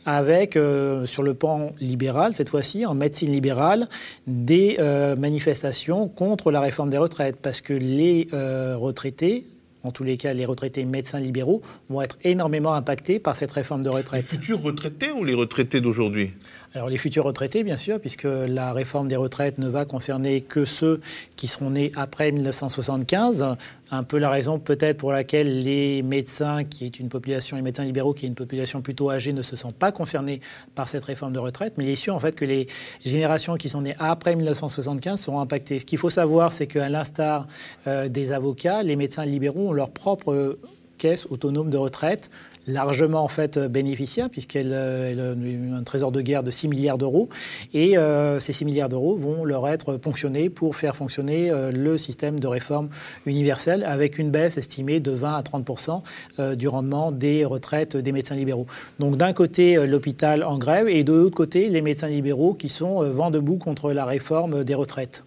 avec, euh, sur le pan libéral, cette fois-ci, en médecine libérale, des euh, manifestations contre la réforme des retraites, parce que les euh, retraités, en tous les cas les retraités médecins libéraux, vont être énormément impactés par cette réforme de retraite. Les futurs retraités ou les retraités d'aujourd'hui? Alors les futurs retraités, bien sûr, puisque la réforme des retraites ne va concerner que ceux qui seront nés après 1975. Un peu la raison peut-être pour laquelle les médecins, qui est une population, les médecins libéraux, qui est une population plutôt âgée, ne se sont pas concernés par cette réforme de retraite. Mais il est sûr en fait que les générations qui sont nées après 1975 seront impactées. Ce qu'il faut savoir, c'est qu'à l'instar euh, des avocats, les médecins libéraux ont leur propre caisse autonome de retraite largement en fait bénéficiaire puisqu'elle a un trésor de guerre de 6 milliards d'euros et ces 6 milliards d'euros vont leur être ponctionnés pour faire fonctionner le système de réforme universelle avec une baisse estimée de 20 à 30% du rendement des retraites des médecins libéraux. Donc d'un côté l'hôpital en grève et de l'autre côté les médecins libéraux qui sont vent debout contre la réforme des retraites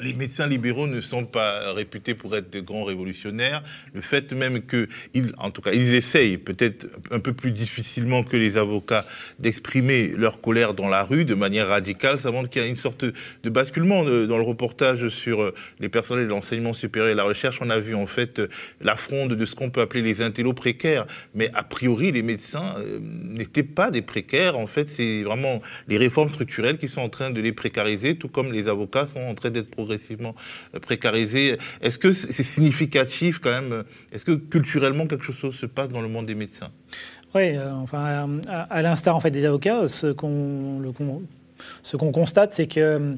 les médecins libéraux ne sont pas réputés pour être de grands révolutionnaires. Le fait même qu'ils, en tout cas, ils essayent, peut-être un peu plus difficilement que les avocats, d'exprimer leur colère dans la rue de manière radicale, ça montre qu'il y a une sorte de basculement. Dans le reportage sur euh, les personnels de l'enseignement supérieur et la recherche, on a vu en fait la fronde de ce qu'on peut appeler les intellos précaires. Mais a priori, les médecins euh, n'étaient pas des précaires. En fait, c'est vraiment les réformes structurelles qui sont en train de les précariser, tout comme les avocats sont en train d'être progressivement euh, précarisé. Est-ce que c'est significatif quand même Est-ce que culturellement quelque chose se passe dans le monde des médecins? Oui, euh, enfin, à, l'instar en fait des avocats, ce qu'on constate, c'est que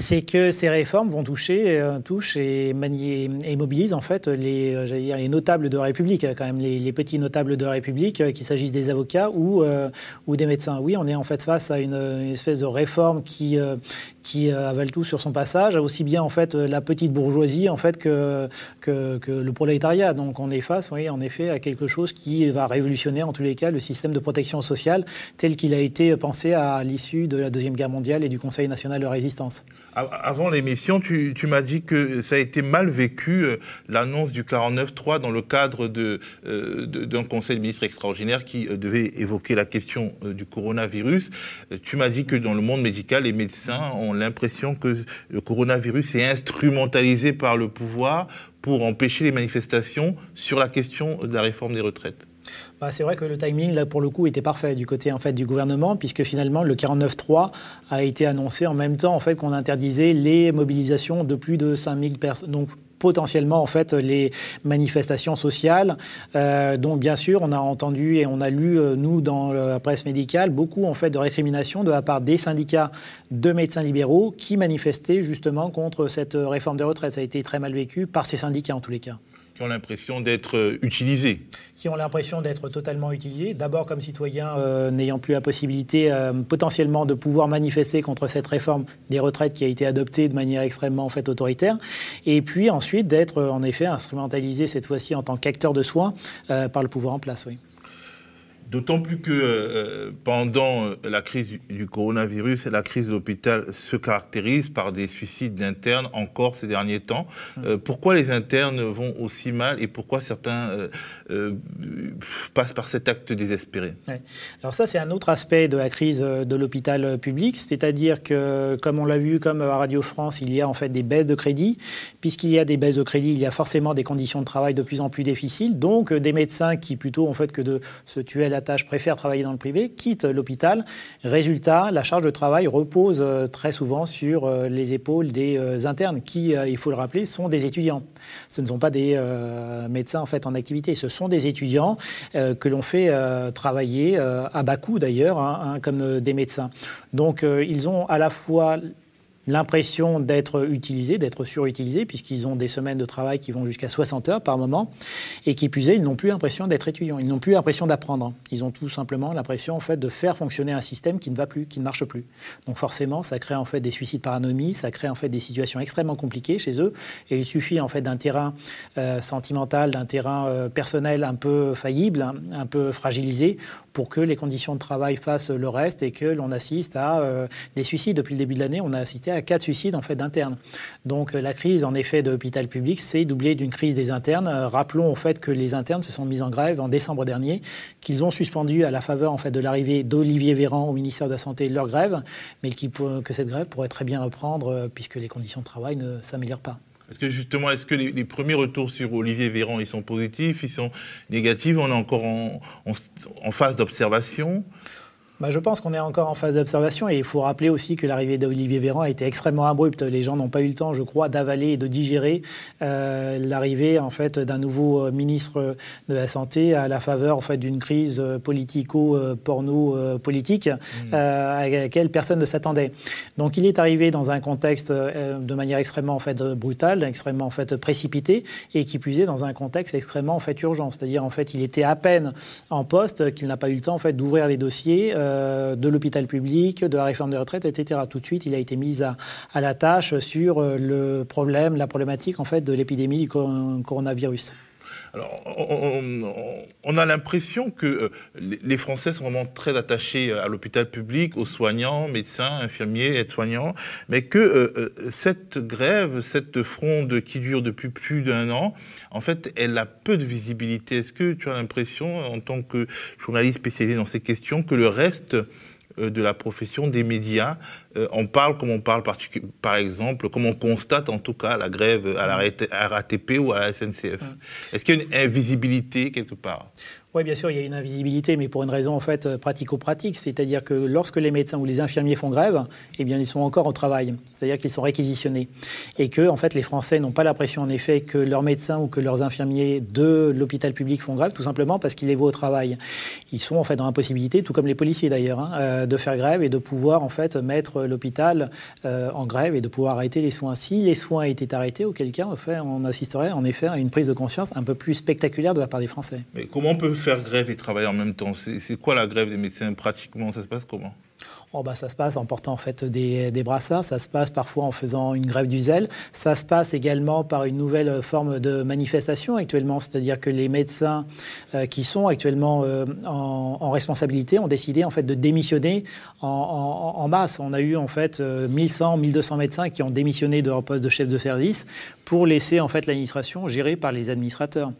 c'est que ces réformes vont toucher, euh, touchent et, et, mobilisent en fait les, euh, notables de République, quand même les, petits notables de République, euh, qu'il s'agisse des avocats ou, des médecins. Oui, on est en fait face à une, espèce de réforme qui, avale tout sur son passage, aussi bien en fait la petite bourgeoisie en fait que, que, que, le prolétariat. Donc on est face, oui, en effet, à quelque chose qui va révolutionner en tous les cas le système de protection sociale tel qu'il a été pensé à l'issue de la deuxième guerre mondiale et du Conseil national de résistance. Avant l'émission, tu, m'as dit que ça a été mal vécu, euh, l'annonce du 49-3 dans le cadre euh, d'un conseil de ministres extraordinaire qui euh, devait évoquer la question du coronavirus. Tu m'as dit que dans le monde médical, les médecins ont l'impression que le coronavirus est instrumentalisé par le pouvoir pour empêcher les manifestations sur la question de la réforme des retraites. Bah, c'est vrai que le timing, là, pour le coup, était parfait du côté du gouvernement, puisque finalement, le 49.3 a été annoncé en même temps en fait, qu'on interdisait les mobilisations de plus de 5000 personnes. Donc, potentiellement en fait les manifestations sociales. Euh, donc bien sûr, on a entendu et on a lu euh, nous dans la presse médicale beaucoup en fait de récriminations de la part des syndicats de médecins libéraux qui manifestaient justement contre cette réforme des retraites. Ça a été très mal vécu par ces syndicats en tous les cas qui ont l'impression d'être euh, utilisés. Qui ont l'impression d'être totalement utilisés, d'abord comme citoyens euh, n'ayant plus la possibilité euh, potentiellement de pouvoir manifester contre cette réforme des retraites qui a été adoptée de manière extrêmement en fait, autoritaire, et puis ensuite d'être en effet instrumentalisés cette fois-ci en tant qu'acteurs de soins par le pouvoir en place. Oui. D'autant plus que euh, pendant euh, la crise du, coronavirus, la crise de l'hôpital se caractérise par des suicides d'internes encore ces derniers temps. Mmh. Euh, pourquoi les internes vont aussi mal et pourquoi certains passent par cet acte désespéré? Alors ça, c'est un autre aspect de la crise de l'hôpital public, c'est-à-dire que, comme on l'a vu, comme à Radio France, il y a en fait des baisses de crédit. Puisqu'il y a des baisses de crédit, il y a forcément des conditions de travail de plus en plus difficiles. Donc, des médecins qui, plutôt en fait que de se tuer à la tâche, préfèrent travailler dans le privé, quittent l'hôpital. Résultat, la charge de travail repose euh, très souvent sur euh, les épaules des euh, internes, qui, il faut le rappeler, sont des étudiants. Ce ne sont pas des médecins en fait en activité, ce sont des étudiants que l'on fait travailler à bas coût d'ailleurs, hein, hein, comme des médecins. Donc ils ont à la fois l'impression d'être utilisés, d'être surutilisés, puisqu'ils ont des semaines de travail qui vont jusqu'à 60 heures par moment, et qui plus ils n'ont plus l'impression d'être étudiants, ils n'ont plus l'impression d'apprendre. Ils ont tout simplement l'impression en fait de faire fonctionner un système qui ne va plus, qui ne marche plus. Donc forcément, ça crée en fait des suicides par anomie, ça crée en fait des situations extrêmement compliquées chez eux, et il suffit en fait d'un terrain euh, sentimental, d'un terrain euh, personnel un peu faillible, un peu fragilisé, pour que les conditions de travail fassent le reste et que l'on assiste à euh, des suicides. Depuis le début de l'année, on a assisté à quatre suicides en fait d'internes. Donc euh, la crise en effet de l'hôpital public, c'est doublé d'une crise des internes. Euh, rappelons au fait que les internes se sont mis en grève en décembre dernier, qu'ils ont suspendu à la faveur en fait de l'arrivée d'Olivier Véran au ministère de la Santé leur grève, mais que cette grève pourrait très bien reprendre puisque les conditions de travail ne s'améliorent pas. Est-ce que justement, est-ce que les, premiers retours sur Olivier Véran, ils sont positifs, ils sont négatifs? On est encore en, phase d'observation bah, Je pense qu'on est encore en phase d'observation et il faut rappeler aussi que l'arrivée d'Olivier Véran a été extrêmement abrupte. Les gens n'ont pas eu le temps, je crois, d'avaler et de digérer euh, l'arrivée en fait, d'un nouveau euh, ministre de la Santé à la faveur en fait, d'une crise politico-porno-politique mmh. à laquelle personne ne s'attendait. Donc il est arrivé dans un contexte de manière extrêmement en fait, brutale, extrêmement en fait, précipitée et qui puisait dans un contexte extrêmement en fait, urgent. C'est-à-dire en fait, il était à peine en poste qu'il n'a pas eu le temps en fait, d'ouvrir les dossiers. Euh, de l'hôpital public, de la réforme des retraites, etc. Tout de suite, il a été mis à, à la tâche sur euh, le problème, la problématique en fait de l'épidémie du coronavirus. Alors, on, a l'impression que euh, les Français sont vraiment très attachés à l'hôpital public, aux soignants, médecins, infirmiers, aides-soignants, mais que cette grève, cette fronde qui dure depuis plus d'un an, en fait, elle a peu de visibilité. Est-ce que tu as l'impression, en tant que journaliste spécialisé dans ces questions, que le reste euh, de la profession des médias. Euh, on parle comme on parle par exemple, comme on constate en tout cas la grève à la RATP ou à la SNCF. Est-ce qu'il y a une invisibilité quelque part? Oui, bien sûr, il y a une invisibilité, mais pour une raison en fait pratico-pratique, c'est-à-dire que lorsque les médecins ou les infirmiers font grève, eh bien, ils sont encore au travail, c'est-à-dire qu'ils sont réquisitionnés, et que en fait, les Français n'ont pas l'impression en effet que leurs médecins ou que leurs infirmiers de l'hôpital public font grève, tout simplement parce qu'ils les voient au travail. Ils sont en fait dans l'impossibilité, tout comme les policiers d'ailleurs, hein, euh, de faire grève et de pouvoir en fait mettre l'hôpital euh, en grève et de pouvoir arrêter les soins. Si les soins étaient arrêtés, auquel cas, en fait, on assisterait en effet à une prise de conscience un peu plus spectaculaire de la part des Français. Mais comment on peut faire grève et travailler en même temps. C'est quoi la grève des médecins? Pratiquement, ça se passe comment? Oh bah, ça se passe en portant en fait des, des, brassards, ça se passe parfois en faisant une grève du zèle, ça se passe également par une nouvelle forme de manifestation actuellement, c'est-à-dire que les médecins euh, qui sont actuellement euh, en, responsabilité ont décidé en fait de démissionner en, masse. On a eu en fait 1100, euh, 1200 médecins qui ont démissionné de leur poste de chef de service pour laisser en fait l'administration gérée par les administrateurs.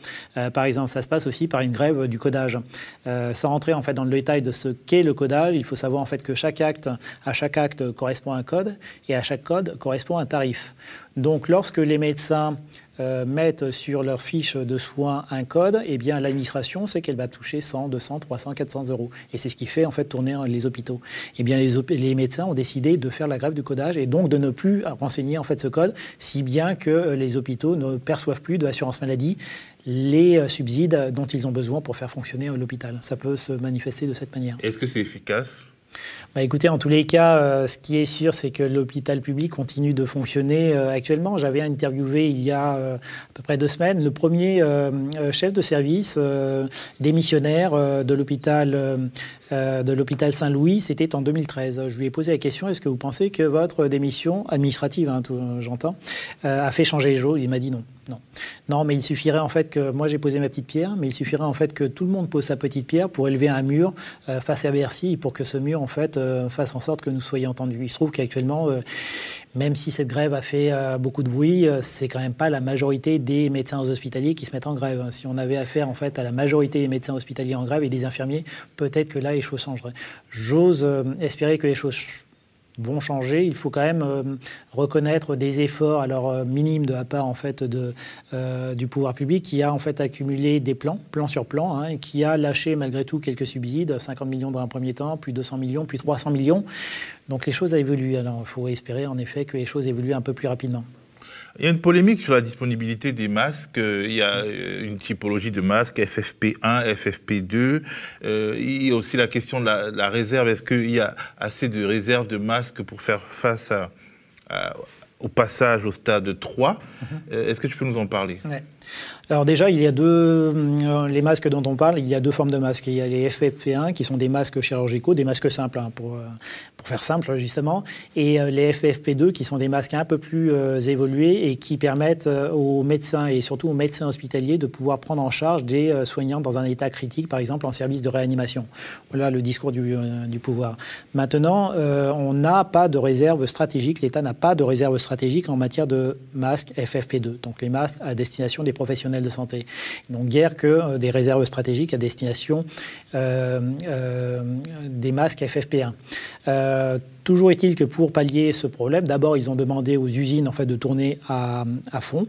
Par exemple, ça se passe aussi par une grève du codage. Sans rentrer en fait dans le détail de ce qu'est le codage, il faut savoir en fait que chaque acte, à chaque acte correspond un code et à chaque code correspond un tarif. Donc, lorsque les médecins euh, mettent sur leur fiche de soins un code, eh bien l'administration sait qu'elle va toucher 100, 200, 300, 400 euros. Et c'est ce qui fait en fait tourner les hôpitaux. Eh bien les, les, médecins ont décidé de faire la grève du codage et donc de ne plus renseigner en fait ce code, si bien que euh, les hôpitaux ne perçoivent plus de l'assurance maladie les euh, subsides dont ils ont besoin pour faire fonctionner l'hôpital. Ça peut se manifester de cette manière. Est-ce que c'est efficace? Bah écoutez, en tous les cas, euh, ce qui est sûr, c'est que l'hôpital public continue de fonctionner euh, actuellement. J'avais interviewé il y a euh, à peu près deux semaines le premier chef de service démissionnaire de l'hôpital de l'hôpital Saint-Louis. C'était en 2013. Je lui ai posé la question est-ce que vous pensez que votre démission administrative, hein, j'entends, a fait changer les choses? Il m'a dit non. Non. non, mais il suffirait en fait que moi j'ai posé ma petite pierre, mais il suffirait en fait que tout le monde pose sa petite pierre pour élever un mur face à Bercy, pour que ce mur en fait euh, fasse en sorte que nous soyons entendus. Il se trouve qu'actuellement, euh, même si cette grève a fait euh, beaucoup de bruit, c'est quand même pas la majorité des médecins hospitaliers qui se mettent en grève. Si on avait affaire en fait à la majorité des médecins hospitaliers en grève et des infirmiers, peut-être que là les choses changeraient. J'ose espérer que les choses vont changer. Il faut quand même euh, reconnaître des efforts, alors euh, minimes de la part en fait euh, du pouvoir public, qui a en fait accumulé des plans, plan sur plan, hein, et qui a lâché malgré tout quelques subsides, 50 millions dans un premier temps, puis 200 millions, puis 300 millions. Donc les choses évolué. Alors il faut espérer en effet que les choses évoluent un peu plus rapidement. Il y a une polémique sur la disponibilité des masques. Il y a euh, une typologie de masques FFP1, FFP2. Euh, il y a aussi la question de la, réserve. Est-ce qu'il y a assez de réserves de masques pour faire face au passage au stade 3 mhm. euh, Est-ce que tu peux nous en parler? Alors déjà, il y a deux, euh, les masques dont on parle, il y a deux formes de masques. Il y a les FFP1 qui sont des masques chirurgicaux, des masques simples, hein, pour, euh, pour faire simple justement, et euh, les FFP2 qui sont des masques un peu plus évolués et qui permettent aux médecins et surtout aux médecins hospitaliers de pouvoir prendre en charge des soignants dans un état critique, par exemple en service de réanimation. Voilà le discours du, pouvoir. Maintenant, on n'a pas de réserve stratégique, l'État n'a pas de réserve stratégique en matière de masques FFP2, donc les masques à destination des professionnels de santé. Donc guère que des réserves stratégiques à destination des masques FFP1. Toujours est-il que pour pallier ce problème, d'abord ils ont demandé aux usines en fait de tourner à, fond.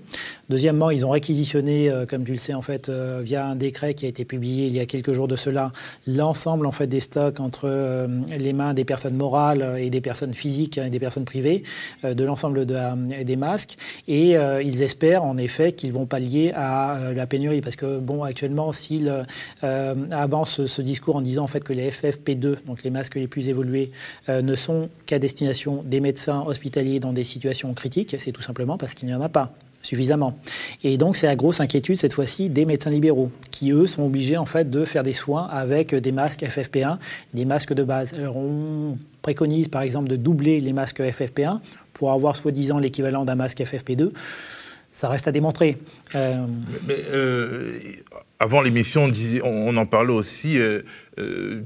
Deuxièmement, ils ont réquisitionné, euh, comme tu le sais en fait, euh, via un décret qui a été publié il y a quelques jours de cela, l'ensemble en fait des stocks entre euh, les mains des personnes morales et des personnes physiques et des personnes privées, de l'ensemble de, des masques. Et ils espèrent en effet qu'ils vont pallier à la pénurie, parce que bon, actuellement, s'ils avancent ce, discours en disant en fait que les FFP2, donc les masques les plus évolués, ne sont qu'à destination des médecins hospitaliers dans des situations critiques, c'est tout simplement parce qu'il n'y en a pas suffisamment. Et donc c'est la grosse inquiétude cette fois-ci des médecins libéraux qui eux sont obligés en fait de faire des soins avec des masques FFP1, des masques de base. Alors on préconise par exemple de doubler les masques FFP1 pour avoir soi-disant l'équivalent d'un masque FFP2 ça reste à démontrer. Euh, mais, euh, avant l'émission, on, en parlait aussi, euh,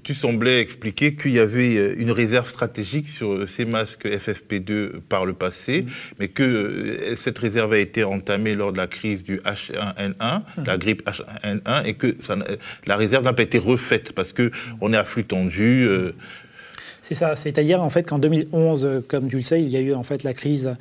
tu semblais expliquer qu'il y avait une réserve stratégique sur ces masques FFP2 par le passé, mm. mais que cette réserve a été entamée lors de la crise du H1N1, mm. la grippe H1N1, et que ça, la réserve n'a pas été refaite parce que on est à flux tendu. C'est ça, c'est-à-dire en fait qu'en 2011, comme tu le sais, il y a eu en fait la crise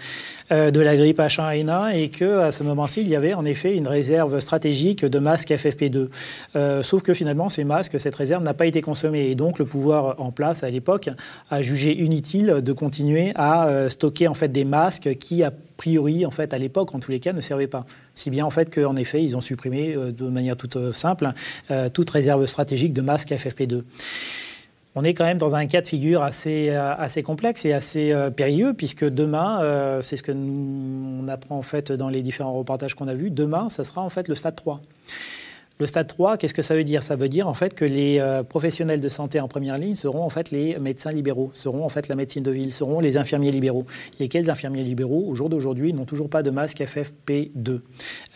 euh, de la grippe H1N1 et que à ce moment-ci, il y avait en effet une réserve stratégique de masques FFP2. Euh, sauf que finalement, ces masques, cette réserve n'a pas été consommée et donc le pouvoir en place à l'époque a jugé inutile de continuer à euh, stocker en fait des masques qui a priori, en fait, à l'époque, en tous les cas, ne servaient pas. Si bien, en fait, qu'en effet, ils ont supprimé de manière toute simple toute réserve stratégique de masques FFP2 on est quand même dans un cas de figure assez, euh, assez complexe et assez euh, périlleux, puisque demain, euh, c'est ce que nous, on apprend en fait dans les différents reportages qu'on a vus, demain, ça sera en fait le stade 3. Le stade 3, qu'est-ce que ça veut dire? Ça veut dire en fait que les euh, professionnels de santé en première ligne seront en fait les médecins libéraux, seront en fait la médecine de ville, seront les infirmiers libéraux. Lesquels infirmiers libéraux, au jour d'aujourd'hui, n'ont toujours pas de masque FFP2.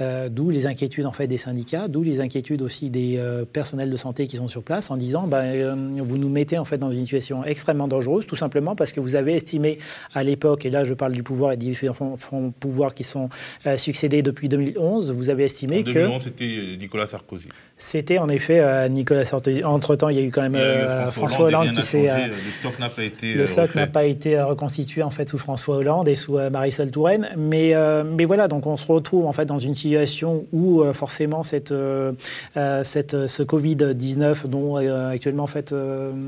Euh, d'où les inquiétudes en fait des syndicats, d'où les inquiétudes aussi des euh, personnels de santé qui sont sur place en disant ben, vous nous mettez en fait dans une situation extrêmement dangereuse, tout simplement parce que vous avez estimé à l'époque, et là je parle du pouvoir et des différents pouvoirs qui sont succédés depuis 2011, vous avez estimé en 2011, c'était Nicolas Sarkozy. Sarkozy. C'était en effet euh, Nicolas Sarkozy. Entre-temps, il y a eu quand même euh, François, Hollande, qui s'est... Euh, le stock n'a pas été Le stock n'a pas été reconstitué en fait sous François Hollande et sous Marisol Touraine. Mais, mais voilà, donc on se retrouve en fait dans une situation où forcément cette, cette, ce Covid-19 dont actuellement en fait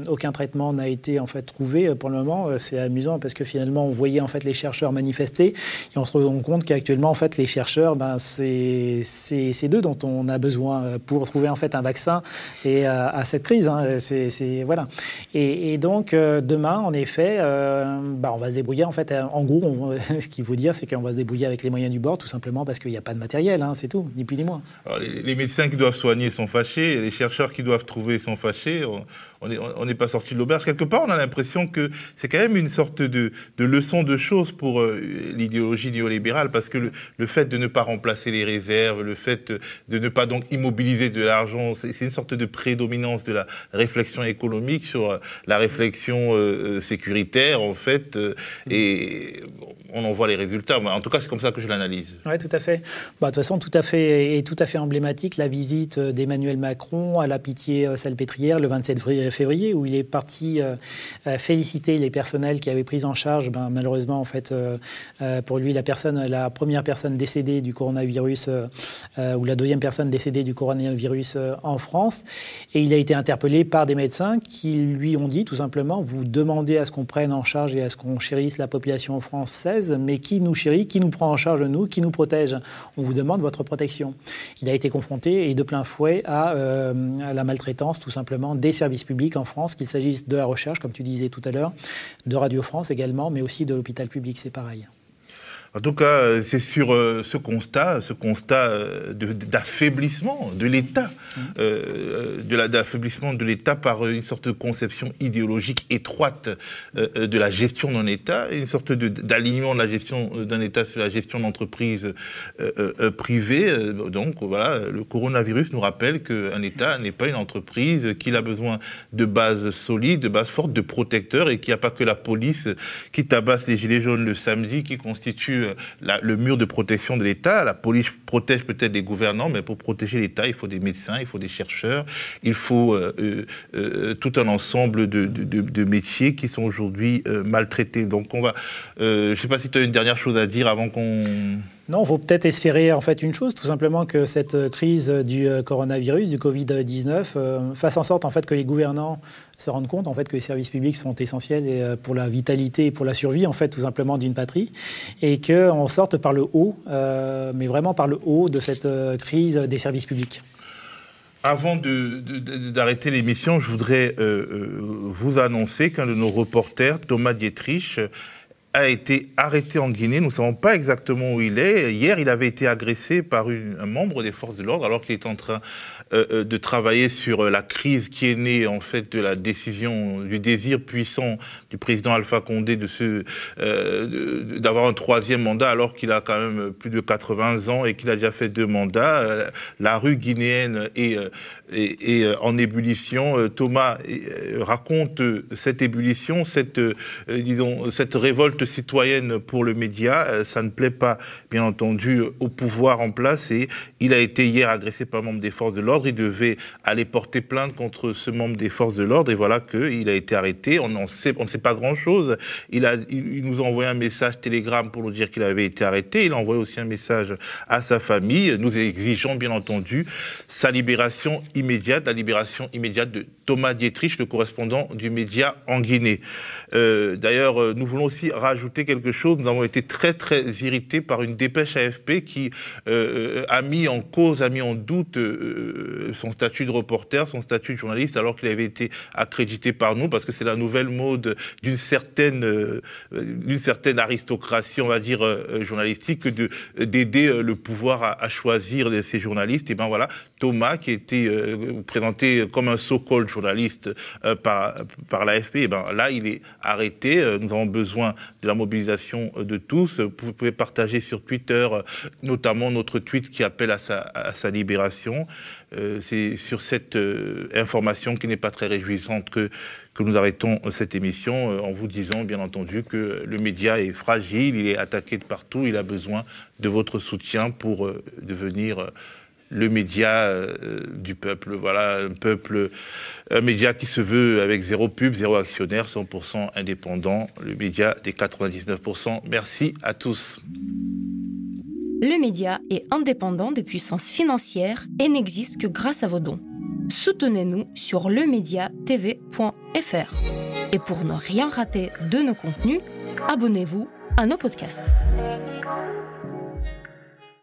aucun traitement n'a été en fait trouvé pour le moment, c'est amusant parce que finalement on voyait en fait les chercheurs manifester et on se rend compte qu'actuellement en fait les chercheurs, ben, c'est d'eux dont on a besoin pour trouver en fait un vaccin et euh, à, cette crise. Hein. C'est voilà. Et, donc euh, demain, en effet, euh, bah, on va se débrouiller. En fait, en gros, ce qu'il faut dire, c'est qu'on va se débrouiller avec les moyens du bord, tout simplement parce qu'il n'y a pas de matériel. Hein, c'est tout, ni plus ni moins. les, médecins qui doivent soigner sont fâchés, les chercheurs qui doivent trouver sont fâchés on n'est pas sorti de l'auberge. Quelque part, on a l'impression que c'est quand même une sorte de, leçon de choses pour euh, l'idéologie néolibérale, parce que le, fait de ne pas remplacer les réserves, le fait de ne pas donc immobiliser de l'argent, c'est une sorte de prédominance de la réflexion économique sur euh, la réflexion euh, sécuritaire, en fait, et on en voit les résultats. En tout cas, c'est comme ça que je l'analyse. Oui, tout à fait. Bah, de toute façon, tout à fait, et tout à fait emblématique la visite d'Emmanuel Macron à la Pitié Salpêtrière le 27 février où il est parti euh, euh, féliciter les personnels qui avaient pris en charge, ben, malheureusement, en fait, euh, pour lui, la, personne, la première personne décédée du coronavirus, ou la deuxième personne décédée du coronavirus en France. Et il a été interpellé par des médecins qui lui ont dit tout simplement, vous demandez à ce qu'on prenne en charge et à ce qu'on chérisse la population française, mais qui nous chérit, qui nous prend en charge nous, qui nous protège? On vous demande votre protection. Il a été confronté et de plein fouet à, à la maltraitance tout simplement des services publics en France, qu'il s'agisse de la recherche, comme tu disais tout à l'heure, de Radio France également, mais aussi de l'hôpital public, c'est pareil. En tout cas, c'est sur euh, ce constat, ce constat euh, d'affaiblissement de, l'État, mmh. euh, de de l'État par une sorte de conception idéologique étroite de la gestion d'un État, une sorte d'alignement de, la gestion d'un État sur la gestion d'entreprises privées. Donc voilà, le coronavirus nous rappelle qu'un État n'est pas une entreprise, qu'il a besoin de bases solides, de bases fortes, de protecteurs, et qu'il n'y a pas que la police qui tabasse les gilets jaunes le samedi qui constitue le, mur de protection de l'État. La police protège peut-être les gouvernants, mais pour protéger l'État, il faut des médecins, il faut des chercheurs, il faut euh, euh, tout un ensemble de, de, métiers qui sont aujourd'hui maltraités. Donc on va, je ne sais pas si tu as une dernière chose à dire avant qu'on... Non, il faut peut-être espérer en fait une chose, tout simplement que cette crise du coronavirus, du Covid-19, fasse en sorte en fait que les gouvernants se rendent compte en fait que les services publics sont essentiels pour la vitalité et pour la survie en fait tout simplement d'une patrie et qu'on sorte par le haut, euh, mais vraiment par le haut de cette euh, crise des services publics. Avant d'arrêter l'émission, je voudrais euh, vous annoncer qu'un de nos reporters, Thomas Dietrich, a été arrêté en Guinée. Nous ne savons pas exactement où il est. Hier, il avait été agressé par un membre des forces de l'ordre alors qu'il est en train euh, euh, de travailler sur euh, la crise qui est née en fait de la décision, du désir puissant du président Alpha Condé de se d'avoir un troisième mandat alors qu'il a quand même plus de 80 ans et qu'il a déjà fait deux mandats. La rue guinéenne est, est, en ébullition. Thomas raconte cette ébullition, cette disons cette révolte citoyenne pour le média. Euh, ça ne plaît pas, bien entendu, au pouvoir en place. Et il a été hier agressé par un membre des forces de l'ordre. Il devait aller porter plainte contre ce membre des forces de l'ordre. Et voilà qu'il a été arrêté. On, ne sait pas grand-chose. Il, nous a envoyé un message télégramme pour nous dire qu'il avait été arrêté. Il a envoyé aussi un message à sa famille. Nous exigeons, bien entendu, sa libération immédiate, la libération immédiate de Thomas Dietrich, le correspondant du média en Guinée. Euh, D'ailleurs, euh, nous voulons aussi rajouter quelque chose. Nous avons été très très irrités par une dépêche AFP qui euh, a mis en cause, a mis en doute euh, son statut de reporter, son statut de journaliste, alors qu'il avait été accrédité par nous, parce que c'est la nouvelle mode d'une certaine euh, certaine aristocratie, on va dire journalistique, de d'aider le pouvoir à, choisir ces journalistes. Et ben voilà, Thomas qui était présenté comme un so-called journaliste euh, par, par l'AFP, et ben là, il est arrêté. Euh, nous avons besoin de la mobilisation euh, de tous. Vous pouvez partager sur Twitter, notamment notre tweet qui appelle à sa, libération. C'est sur cette information qui n'est pas très réjouissante que nous arrêtons cette émission en vous disant, bien entendu, que le média est fragile, il est attaqué de partout, il a besoin de votre soutien pour devenir le média euh, du peuple. Voilà, un peuple, un média qui se veut avec zéro pub, zéro actionnaire, 100% indépendant, le média des 99%. Merci à tous. Le média est indépendant des puissances financières et n'existe que grâce à vos dons. Soutenez-nous sur lemediatv.fr. Et pour ne rien rater de nos contenus, abonnez-vous à nos podcasts.